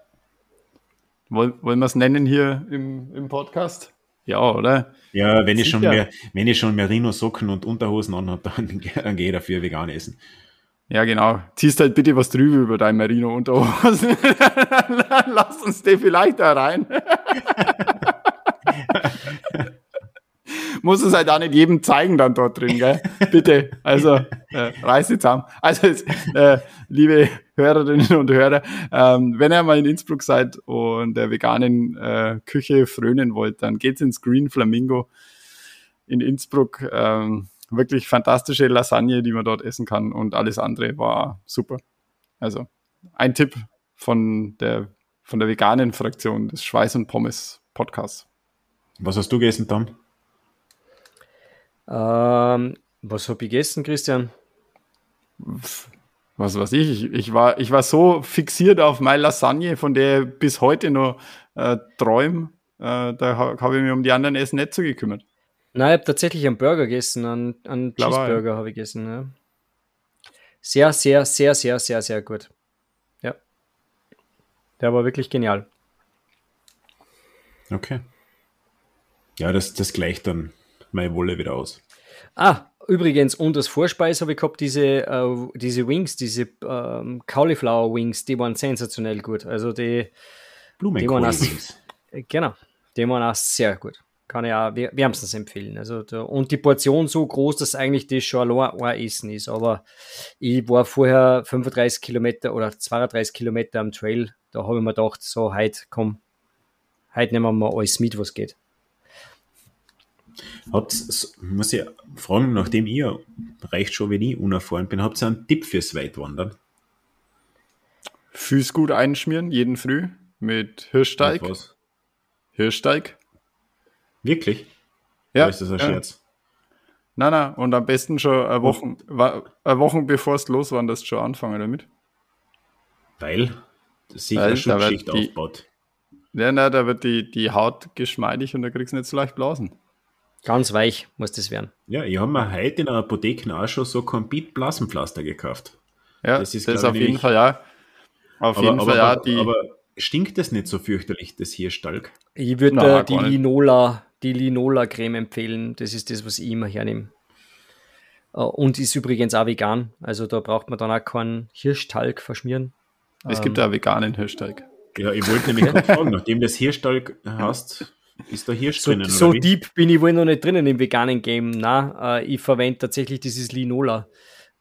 Woll, wollen wir es nennen hier im, im Podcast? Ja, oder? Ja, wenn ich, schon mehr, wenn ich schon Merino-Socken und Unterhosen anhabe, dann, dann gehe ich dafür vegan essen. Ja, genau. Ziehst halt bitte was drüber über dein Merino-Unterhosen. Lass uns den vielleicht da rein. Muss es halt auch nicht jedem zeigen dann dort drin, gell? Bitte. Also, äh, reiß jetzt zusammen. Also, äh, liebe Hörerinnen und Hörer, ähm, wenn ihr mal in Innsbruck seid und der veganen äh, Küche frönen wollt, dann geht's ins Green Flamingo in Innsbruck. Ähm, wirklich fantastische Lasagne, die man dort essen kann und alles andere war super. Also ein Tipp von der, von der veganen Fraktion des Schweiß und Pommes Podcasts. Was hast du gegessen, Tom? Ähm, was habe ich gegessen, Christian? Was weiß ich, ich, ich, war, ich war so fixiert auf meine Lasagne, von der ich bis heute noch äh, träume. Äh, da ha- habe ich mich um die anderen Essen nicht so gekümmert. Nein, ich habe tatsächlich einen Burger gegessen, einen, einen Cheeseburger habe ich gegessen. Ja. Sehr, sehr, sehr, sehr, sehr, sehr gut. Ja. Der war wirklich genial. Okay. Ja, das, das gleicht dann meine Wolle wieder aus. Ah, übrigens, und als Vorspeis habe ich gehabt diese, äh, diese Wings, diese ähm, Cauliflower Wings, die waren sensationell gut. Also die, Blumenkohl nass. übrigens. äh, genau, die waren auch sehr gut. Kann ich auch wär- wärmstens empfehlen. Also da, und die Portion so groß, dass eigentlich das schon allein ein Essen ist. Aber ich war vorher 35 Kilometer oder 32 Kilometer am Trail. Da habe ich mir gedacht, so, heute komm, heute nehmen wir mal alles mit, was geht. Habt, muss ich fragen, nachdem ihr reicht schon, wenn ich unerfahren bin, habt ihr einen Tipp fürs Weitwandern? Füß gut einschmieren, jeden Früh mit Hirschteig. Auf was? Hirschteig. Wirklich? Ja, Oder ist das ein ja. Scherz? Nein, nein, und am besten schon eine Woche, eine Woche bevor es loswanderst, schon anfangen damit. Weil sich Weil eine Schutzschicht die- aufbaut. Ja, nein, da wird die, die Haut geschmeidig und da kriegst du nicht so leicht Blasen. Ganz weich muss das werden. Ja, ich habe mir heute in der Apotheke auch schon so Kompit Blasenpflaster gekauft. Ja, Das das ist, ist, glaub auf jeden Fall, ja. Auf Aber, jeden aber, Fall, ja, aber, stinkt das nicht so fürchterlich, das Hirschstalk? Ich würde Na, äh, die. Linola, die Linola-Creme empfehlen. Das ist das, was ich immer hernehme. Äh, Und ist übrigens auch vegan. Also da braucht man dann auch keinen Hirschtalg verschmieren. es gibt ja veganen Hirschteig. Ja, ich wollte nämlich gerade fragen, nachdem das Hirschstalk hast, ist da Hirsch So, drinnen, so deep bin ich wohl noch nicht drinnen im veganen Game. Na, äh, ich verwende tatsächlich dieses Linola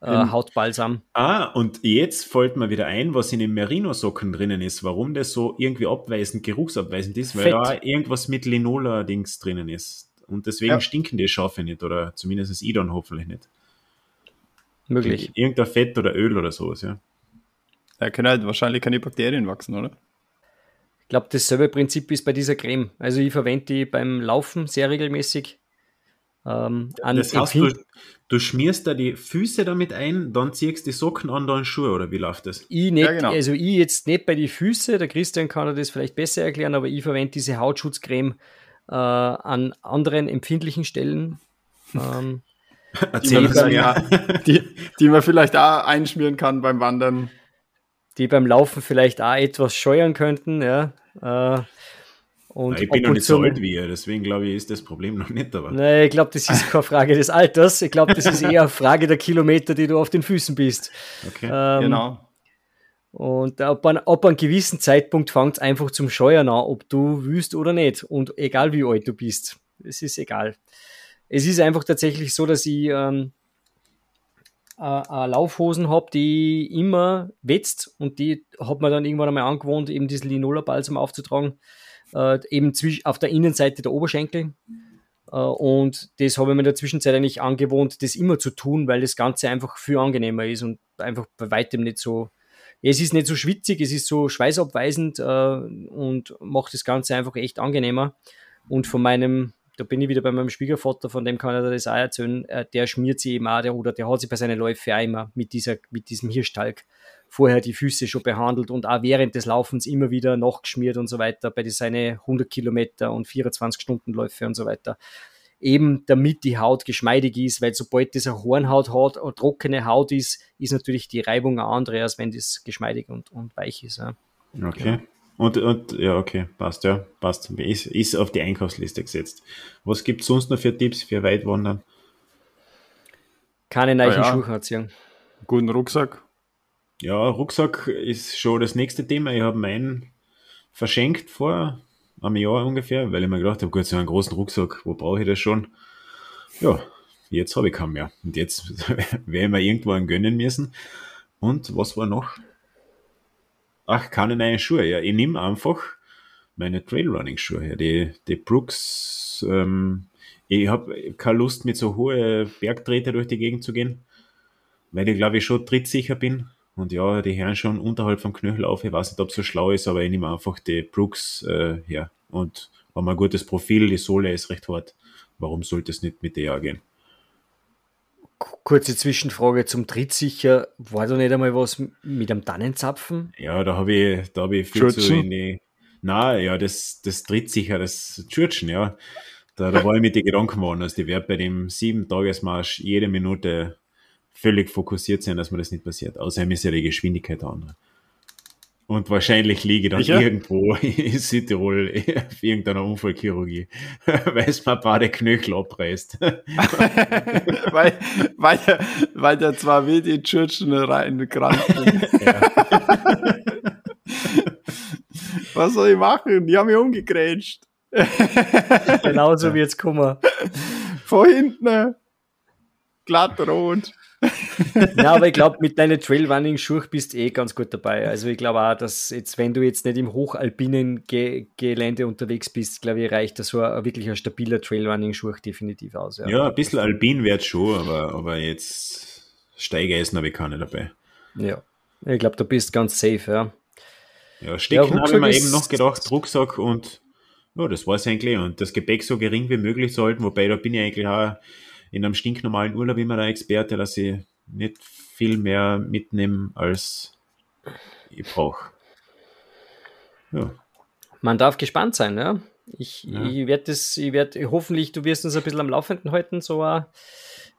äh, Im- Hautbalsam. Ah, und jetzt fällt mir wieder ein, was in den Merino-Socken drinnen ist, warum das so irgendwie abweisend, geruchsabweisend ist, weil Fett. da irgendwas mit Linola-Dings drinnen ist. Und deswegen Ja. stinken die Schafe nicht, oder zumindest ich dann hoffentlich nicht. Möglich. Irgendein Fett oder Öl oder sowas, ja. Da können halt wahrscheinlich keine Bakterien wachsen, oder? Ich glaube, dasselbe Prinzip ist bei dieser Creme. Also ich verwende die beim Laufen sehr regelmäßig. Ähm, an Das heißt, du, du schmierst da die Füße damit ein, dann ziehst die Socken an deinen Schuhe, oder wie läuft das? Ich nicht, Ja, genau. also ich jetzt nicht bei die Füße, der Christian kann dir das vielleicht besser erklären, aber ich verwende diese Hautschutzcreme äh, an anderen empfindlichen Stellen. Ähm, Die Erzähl man, dann, ja. die, die man vielleicht auch einschmieren kann beim Wandern. Die beim Laufen vielleicht auch etwas scheuern könnten, ja. Äh, und Ich bin noch nicht so alt wie ihr, deswegen glaube ich, ist das Problem noch nicht, aber. Nein, ich glaube, das ist keine Frage des Alters. Ich glaube, das ist eher eine Frage der Kilometer, die du auf den Füßen bist. Okay. Ähm, genau. Und ab, an, ab einem gewissen Zeitpunkt fängt es einfach zum Scheuern an, ob du willst oder nicht. Und egal wie alt du bist. Es ist egal. Es ist einfach tatsächlich so, dass ich ähm, äh, Laufhosen habe, die immer wetzt und die hat man dann irgendwann einmal angewohnt, eben diesen Linola-Balsam aufzutragen. äh, eben auf der Innenseite der Oberschenkel. Äh, und das habe ich mir in der Zwischenzeit eigentlich angewohnt, das immer zu tun, weil das Ganze einfach viel angenehmer ist und einfach bei weitem nicht so. Es ist nicht so schwitzig, es ist so schweißabweisend äh, und macht das Ganze einfach echt angenehmer. Und von meinem, da bin ich wieder bei meinem Schwiegervater, von dem kann er das auch erzählen, äh, der schmiert sich eben auch, der, oder der hat sich bei seinen Läufen auch immer mit, dieser, mit diesem Hirschtalg vorher die Füße schon behandelt und auch während des Laufens immer wieder nachgeschmiert und so weiter bei seine 100 Kilometer und 24 Stunden Läufe und so weiter. Eben damit die Haut geschmeidig ist, weil sobald das eine Hornhaut hat, eine trockene Haut ist, ist natürlich die Reibung eine andere, als wenn das geschmeidig und, und weich ist. Ja. Okay. Ja. Und, und ja, okay, passt, ja, passt. Ist, ist auf die Einkaufsliste gesetzt. Was gibt es sonst noch für Tipps für Weitwandern? Keine neuen ja, Schuhe anziehen. Guten Rucksack, ja, Rucksack ist schon das nächste Thema. Ich habe meinen verschenkt vor einem Jahr ungefähr, weil ich mir gedacht habe, gut, so einen großen Rucksack, wo brauche ich das schon? Ja, jetzt habe ich keinen mehr. Und jetzt werde ich mir irgendwo einen gönnen müssen. Und was war noch? Ach, keine neuen Schuhe. Ja, ich nehme einfach meine Trailrunning-Schuhe her. Die, die Brooks, ähm, ich habe keine Lust, mit so hohen Bergtreter durch die Gegend zu gehen, weil ich glaube ich schon trittsicher bin. Und ja, die Herren schon unterhalb vom Knöchel auf. Ich weiß nicht, ob es so schlau ist, aber ich nehme einfach die Brooks äh, her. Und haben ein gutes Profil, die Sohle ist recht hart. Warum sollte es nicht mit der gehen? Kurze Zwischenfrage zum Trittsicher. War da nicht einmal was mit einem Tannenzapfen? Ja, da habe ich, da habe ich viel Schürzen? zu in die. Na, ja, das, das Trittsicher, das Schürzen, ja. Da, da war ich mit den Gedanken geworden, dass die Wert bei dem sieben Tagesmarsch jede Minute völlig fokussiert sein, dass mir das nicht passiert. Außerdem ist ja die Geschwindigkeit andere. Und wahrscheinlich liege ich dann Sicher? irgendwo in Südtirol auf irgendeiner Unfallchirurgie, weil es mir ein paar der Knöchel abreißt. weil, weil, der, weil der zwar wie die Tschürchen reingerannt ja. Was soll ich machen? Die haben mich umgegrätscht. Genauso wie jetzt Kummer. Vor hinten. Glatt rot ja, aber ich glaube, mit deinen Trailrunning-Schuhen bist du eh ganz gut dabei. Also ich glaube auch, dass jetzt, wenn du jetzt nicht im hochalpinen Ge Gelände unterwegs bist, glaube ich, reicht das so ein, wirklich ein stabiler Trailrunning-Schuh definitiv aus. Ja, ja ein bisschen alpin wird schon, aber, aber jetzt Steigeisen habe ich keine dabei. Ja, ich glaube, du bist ganz safe, ja. Ja, Stecken ja, habe ich mir eben noch gedacht, Rucksack und ja, das war es eigentlich. Und das Gepäck so gering wie möglich zu halten, wobei da bin ich eigentlich auch in einem stinknormalen Urlaub immer der Experte, dass ich nicht viel mehr mitnehme, als ich brauche. Ja. Man darf gespannt sein, ja. Ich, ja. ich werde das, ich werde, hoffentlich, du wirst uns ein bisschen am Laufenden halten, so äh,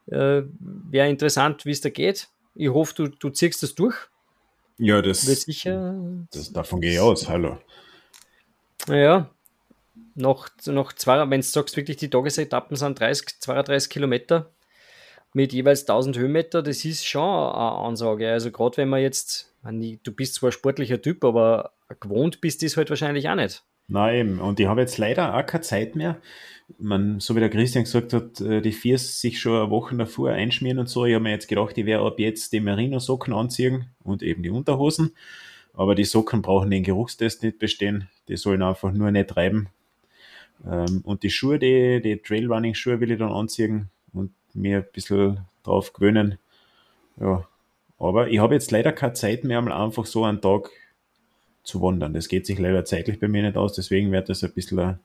wäre interessant, wie es da geht. Ich hoffe, du, du ziehst das durch. Ja, das, sicher. das davon gehe ich aus, hallo. Ja, noch, noch zwei, wenn du sagst, wirklich die Tagesetappen sind 30, 32 Kilometer mit jeweils 1000 Höhenmeter, das ist schon eine Ansage. Also gerade wenn man jetzt, du bist zwar ein sportlicher Typ, aber gewohnt bist du es halt wahrscheinlich auch nicht. Nein, und ich habe jetzt leider auch keine Zeit mehr. Man, so wie der Christian gesagt hat, äh, die Viers sich schon eine Woche davor einschmieren und so. Ich habe mir jetzt gedacht, ich werde ab jetzt die Merino-Socken anziehen und eben die Unterhosen. Aber die Socken brauchen den Geruchstest nicht bestehen. Die sollen einfach nur nicht reiben. Ähm, und die Schuhe, die, die Trailrunning-Schuhe will ich dann anziehen und mir ein bisschen drauf gewöhnen. Ja, aber ich habe jetzt leider keine Zeit mehr, mal einfach so einen Tag zu wandern. Das geht sich leider zeitlich bei mir nicht aus, deswegen wird das ein bisschen ein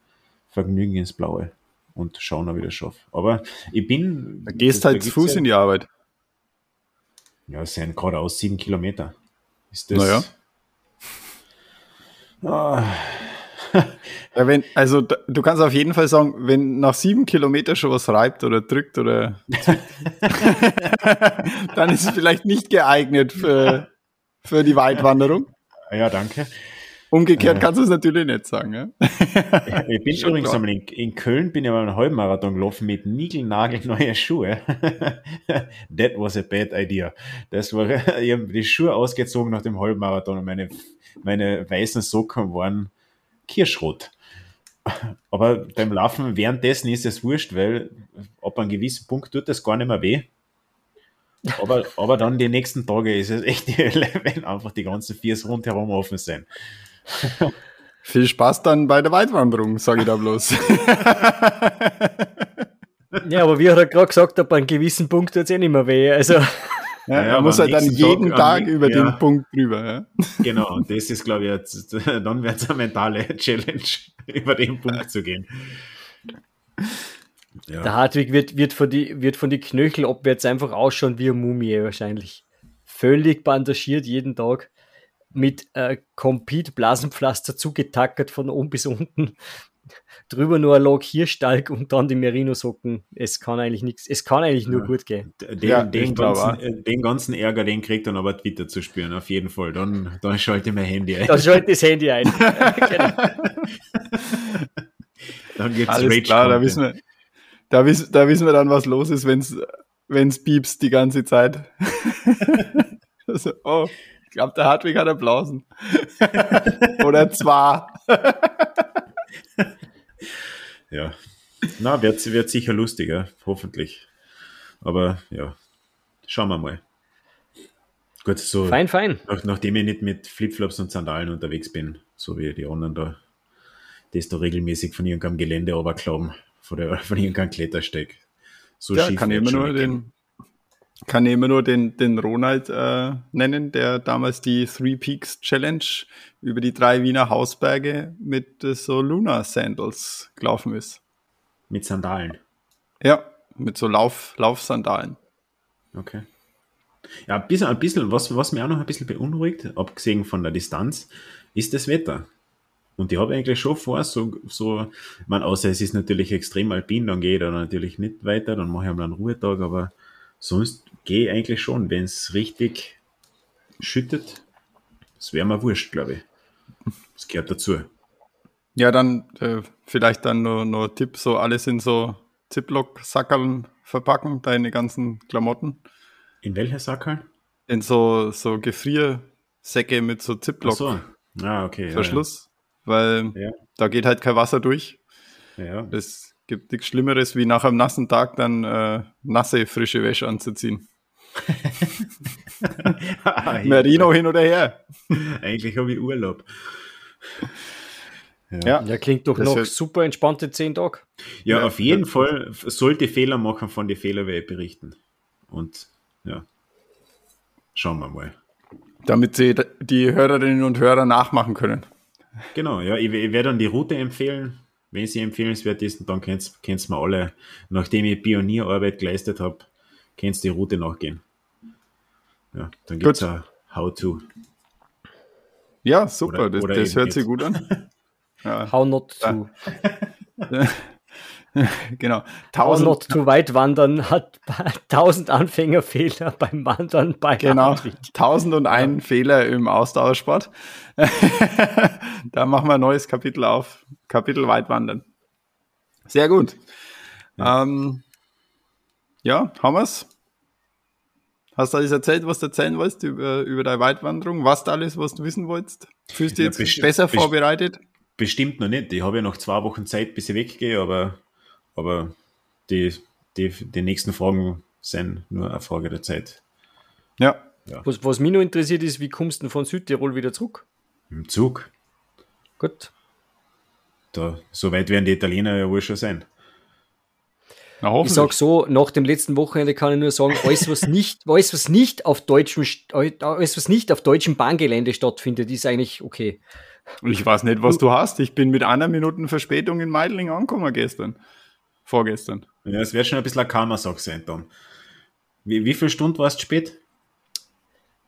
Vergnügen ins Blaue und schauen, ob ich das schaffe. Aber ich bin. Da gehst das, halt zu Fuß ja, in die Arbeit. Ja, es sind geradeaus sieben Kilometer. Ist das. Naja. Ah, ja, wenn, also du kannst auf jeden Fall sagen, wenn nach sieben Kilometern schon was reibt oder drückt oder dann ist es vielleicht nicht geeignet für, für die Weitwanderung. Ja, danke. Umgekehrt äh, kannst du es natürlich nicht sagen. Ja? ich bin Schon übrigens einmal in, in, Köln bin ich mal einen Halbmarathon gelaufen mit niegelnagelneue Schuhe. That was a bad idea. Das war, ich habe die Schuhe ausgezogen nach dem Halbmarathon und meine, meine weißen Socken waren Kirschrot. Aber beim Laufen währenddessen ist es wurscht, weil ab einem gewissen Punkt tut das gar nicht mehr weh. Aber, aber dann die nächsten Tage ist es echt die Hölle, wenn einfach die ganzen Viers rundherum offen sind. Viel Spaß dann bei der Weitwanderung, sage ich da bloß. ja, aber wie hat er gerade gesagt, ab einem gewissen Punkt tut es eh nicht mehr weh. Also. Ja, ja, er muss halt dann jeden Tag, Tag über ja. den Punkt drüber. Ja. Genau, und das ist, glaube ich, jetzt, dann wird es eine mentale Challenge, über den Punkt zu gehen. Ja. Der Hartwig wird, wird, von die, wird von die Knöchel abwärts einfach ausschauen wie eine Mumie wahrscheinlich. Völlig bandagiert jeden Tag mit äh, Compete Blasenpflaster zugetackert von oben bis unten. Drüber nur ein Log Hirschstalk und dann die Merino-Socken. Es kann eigentlich nichts, es kann eigentlich nur ja. gut gehen. Den, ja, den, ganzen, äh, den, ganzen, Ärger, den kriegt dann aber Twitter zu spüren, auf jeden Fall. Dann, dann schalte ich mein Handy ein. Dann schalte das Handy ein. genau. Dann gibt's Alles Rage klar, da wissen, wir, da, wissen, da wissen wir dann, was los ist, wenn es piepst die ganze Zeit. also, oh, ich glaube, der Hartwig hat Applausen. Oder zwar. ja. Na, wird, wird sicher lustiger, hoffentlich. Aber ja, schauen wir mal. Gut, so. Fein, fein. Nach, nachdem ich nicht mit Flipflops und Sandalen unterwegs bin, so wie die anderen da, das da regelmäßig von irgendeinem Gelände runterklauen, von, der, von irgendeinem Klettersteig. So ja, kann ich immer nur den, kann immer nur den, den Ronald äh, nennen, der damals die Three Peaks Challenge über die drei Wiener Hausberge mit äh, so Luna Sandals gelaufen ist. Mit Sandalen? Ja, mit so Lauf, Laufsandalen. Okay. Ja, ein bisschen, ein bisschen was, was mich auch noch ein bisschen beunruhigt, abgesehen von der Distanz, ist das Wetter. Und ich habe eigentlich schon vor, so, so, ich meine, außer es ist natürlich extrem alpin, dann gehe ich da natürlich nicht weiter, dann mache ich einmal einen Ruhetag, aber sonst gehe ich eigentlich schon, wenn es richtig schüttet, das wäre mir wurscht, glaube ich. Das gehört dazu. Ja, dann äh, vielleicht dann nur, nur Tipp, so alles in so Ziploc-Sackerln verpacken, deine ganzen Klamotten. In welcher Sackerl? In so, so Gefriersäcke mit so Ziploc. so. Ah, okay. Verschluss weil ja. da geht halt kein Wasser durch. Ja. Es gibt nichts Schlimmeres, wie nach einem nassen Tag dann äh, nasse, frische Wäsche anzuziehen. Merino hin oder her. Eigentlich habe ich Urlaub. Ja. ja, ja klingt doch noch super entspannte zehn Tage. Ja, ja, auf jeden Fall sollte Fehler machen, von den Fehlern werde ich berichten. Und ja, schauen wir mal. Damit sie die Hörerinnen und Hörer nachmachen können. Genau, ja, ich, ich werde dann die Route empfehlen. Wenn sie empfehlenswert ist, dann könnt ihr mal alle, nachdem ich Pionierarbeit geleistet habe, könnt die Route nachgehen. Ja, dann gibt es ein How-To. Ja, super, oder, das, oder das hört sich gut an. Ja. How not to. genau. Tausend, not to weit wandern hat tausend Anfängerfehler beim Wandern bei Genau. Tausend und ein ja. Fehler im Ausdauersport. da machen wir ein neues Kapitel auf. Kapitel Weitwandern. Sehr gut. Ja, ähm, ja haben wir's. Hast du alles erzählt, was du erzählen wolltest über, über deine Weitwanderung? Was alles, was du wissen wolltest? Fühlst du dich jetzt ja, besser vorbereitet? Bestimmt noch nicht. Ich habe ja noch zwei Wochen Zeit, bis ich weggehe, aber aber die, die, die nächsten Fragen sind nur eine Frage der Zeit. Ja. ja. Was, was mich noch interessiert ist, wie kommst du von Südtirol wieder zurück? Im Zug. Gut. Da, so weit werden die Italiener ja wohl schon sein. Na, ich sag so, nach dem letzten Wochenende kann ich nur sagen, alles was nicht, alles, was nicht auf deutschem, alles, was nicht auf deutschem Bahngelände stattfindet, ist eigentlich okay. Ich weiß nicht, was du hast. Ich bin mit einer Minute Verspätung in Meidling angekommen gestern. Vorgestern. Ja, es wird schon ein bisschen ein Karma-Sack sein dann. Wie, wie viele Stunden warst du spät?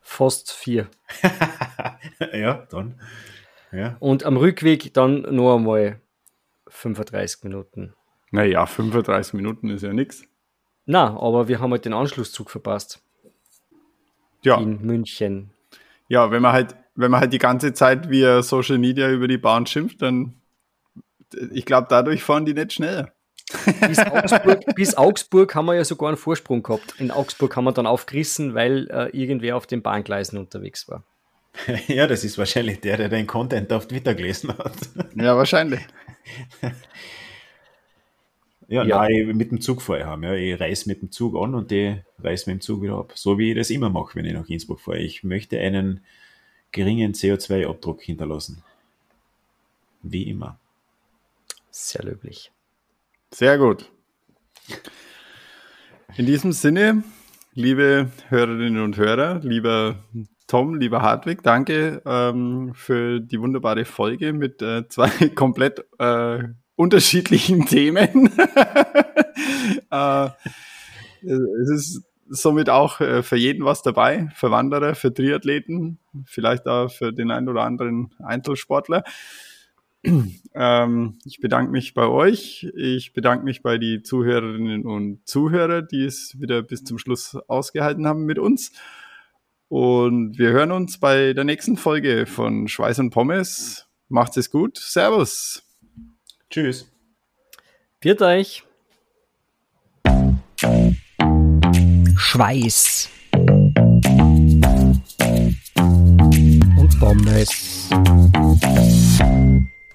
Fast vier. ja, dann. Ja. Und am Rückweg dann nur einmal 35 Minuten. Naja, 35 Minuten ist ja nichts. Na, aber wir haben halt den Anschlusszug verpasst. Ja. In München. Ja, wenn man halt, wenn man halt die ganze Zeit via Social Media über die Bahn schimpft, dann ich glaube, dadurch fahren die nicht schneller. Bis Augsburg, bis Augsburg, haben wir ja sogar einen Vorsprung gehabt. In Augsburg haben wir dann aufgerissen, weil äh, irgendwer auf den Bahngleisen unterwegs war. Ja, das ist wahrscheinlich der, der den Content auf Twitter gelesen hat. Ja, wahrscheinlich. ja, ja. Nein, mit dem Zug vorher haben. Ja. Ich reise mit dem Zug an und die reise mit dem Zug wieder ab. So wie ich das immer mache, wenn ich nach Innsbruck fahre. Ich möchte einen geringen CO2-Abdruck hinterlassen. wie immer. Sehr löblich. Sehr gut. In diesem Sinne, liebe Hörerinnen und Hörer, lieber Tom, lieber Hartwig, danke ähm, für die wunderbare Folge mit äh, zwei komplett äh, unterschiedlichen Themen. äh, es ist somit auch äh, für jeden was dabei, für Wanderer, für Triathleten, vielleicht auch für den einen oder anderen Einzelsportler. Ähm, ich bedanke mich bei euch. Ich bedanke mich bei die Zuhörerinnen und Zuhörer, die es wieder bis zum Schluss ausgehalten haben mit uns. Und wir hören uns bei der nächsten Folge von Schweiß und Pommes. Macht es gut. Servus. Tschüss. Viert euch. Schweiß und Pommes.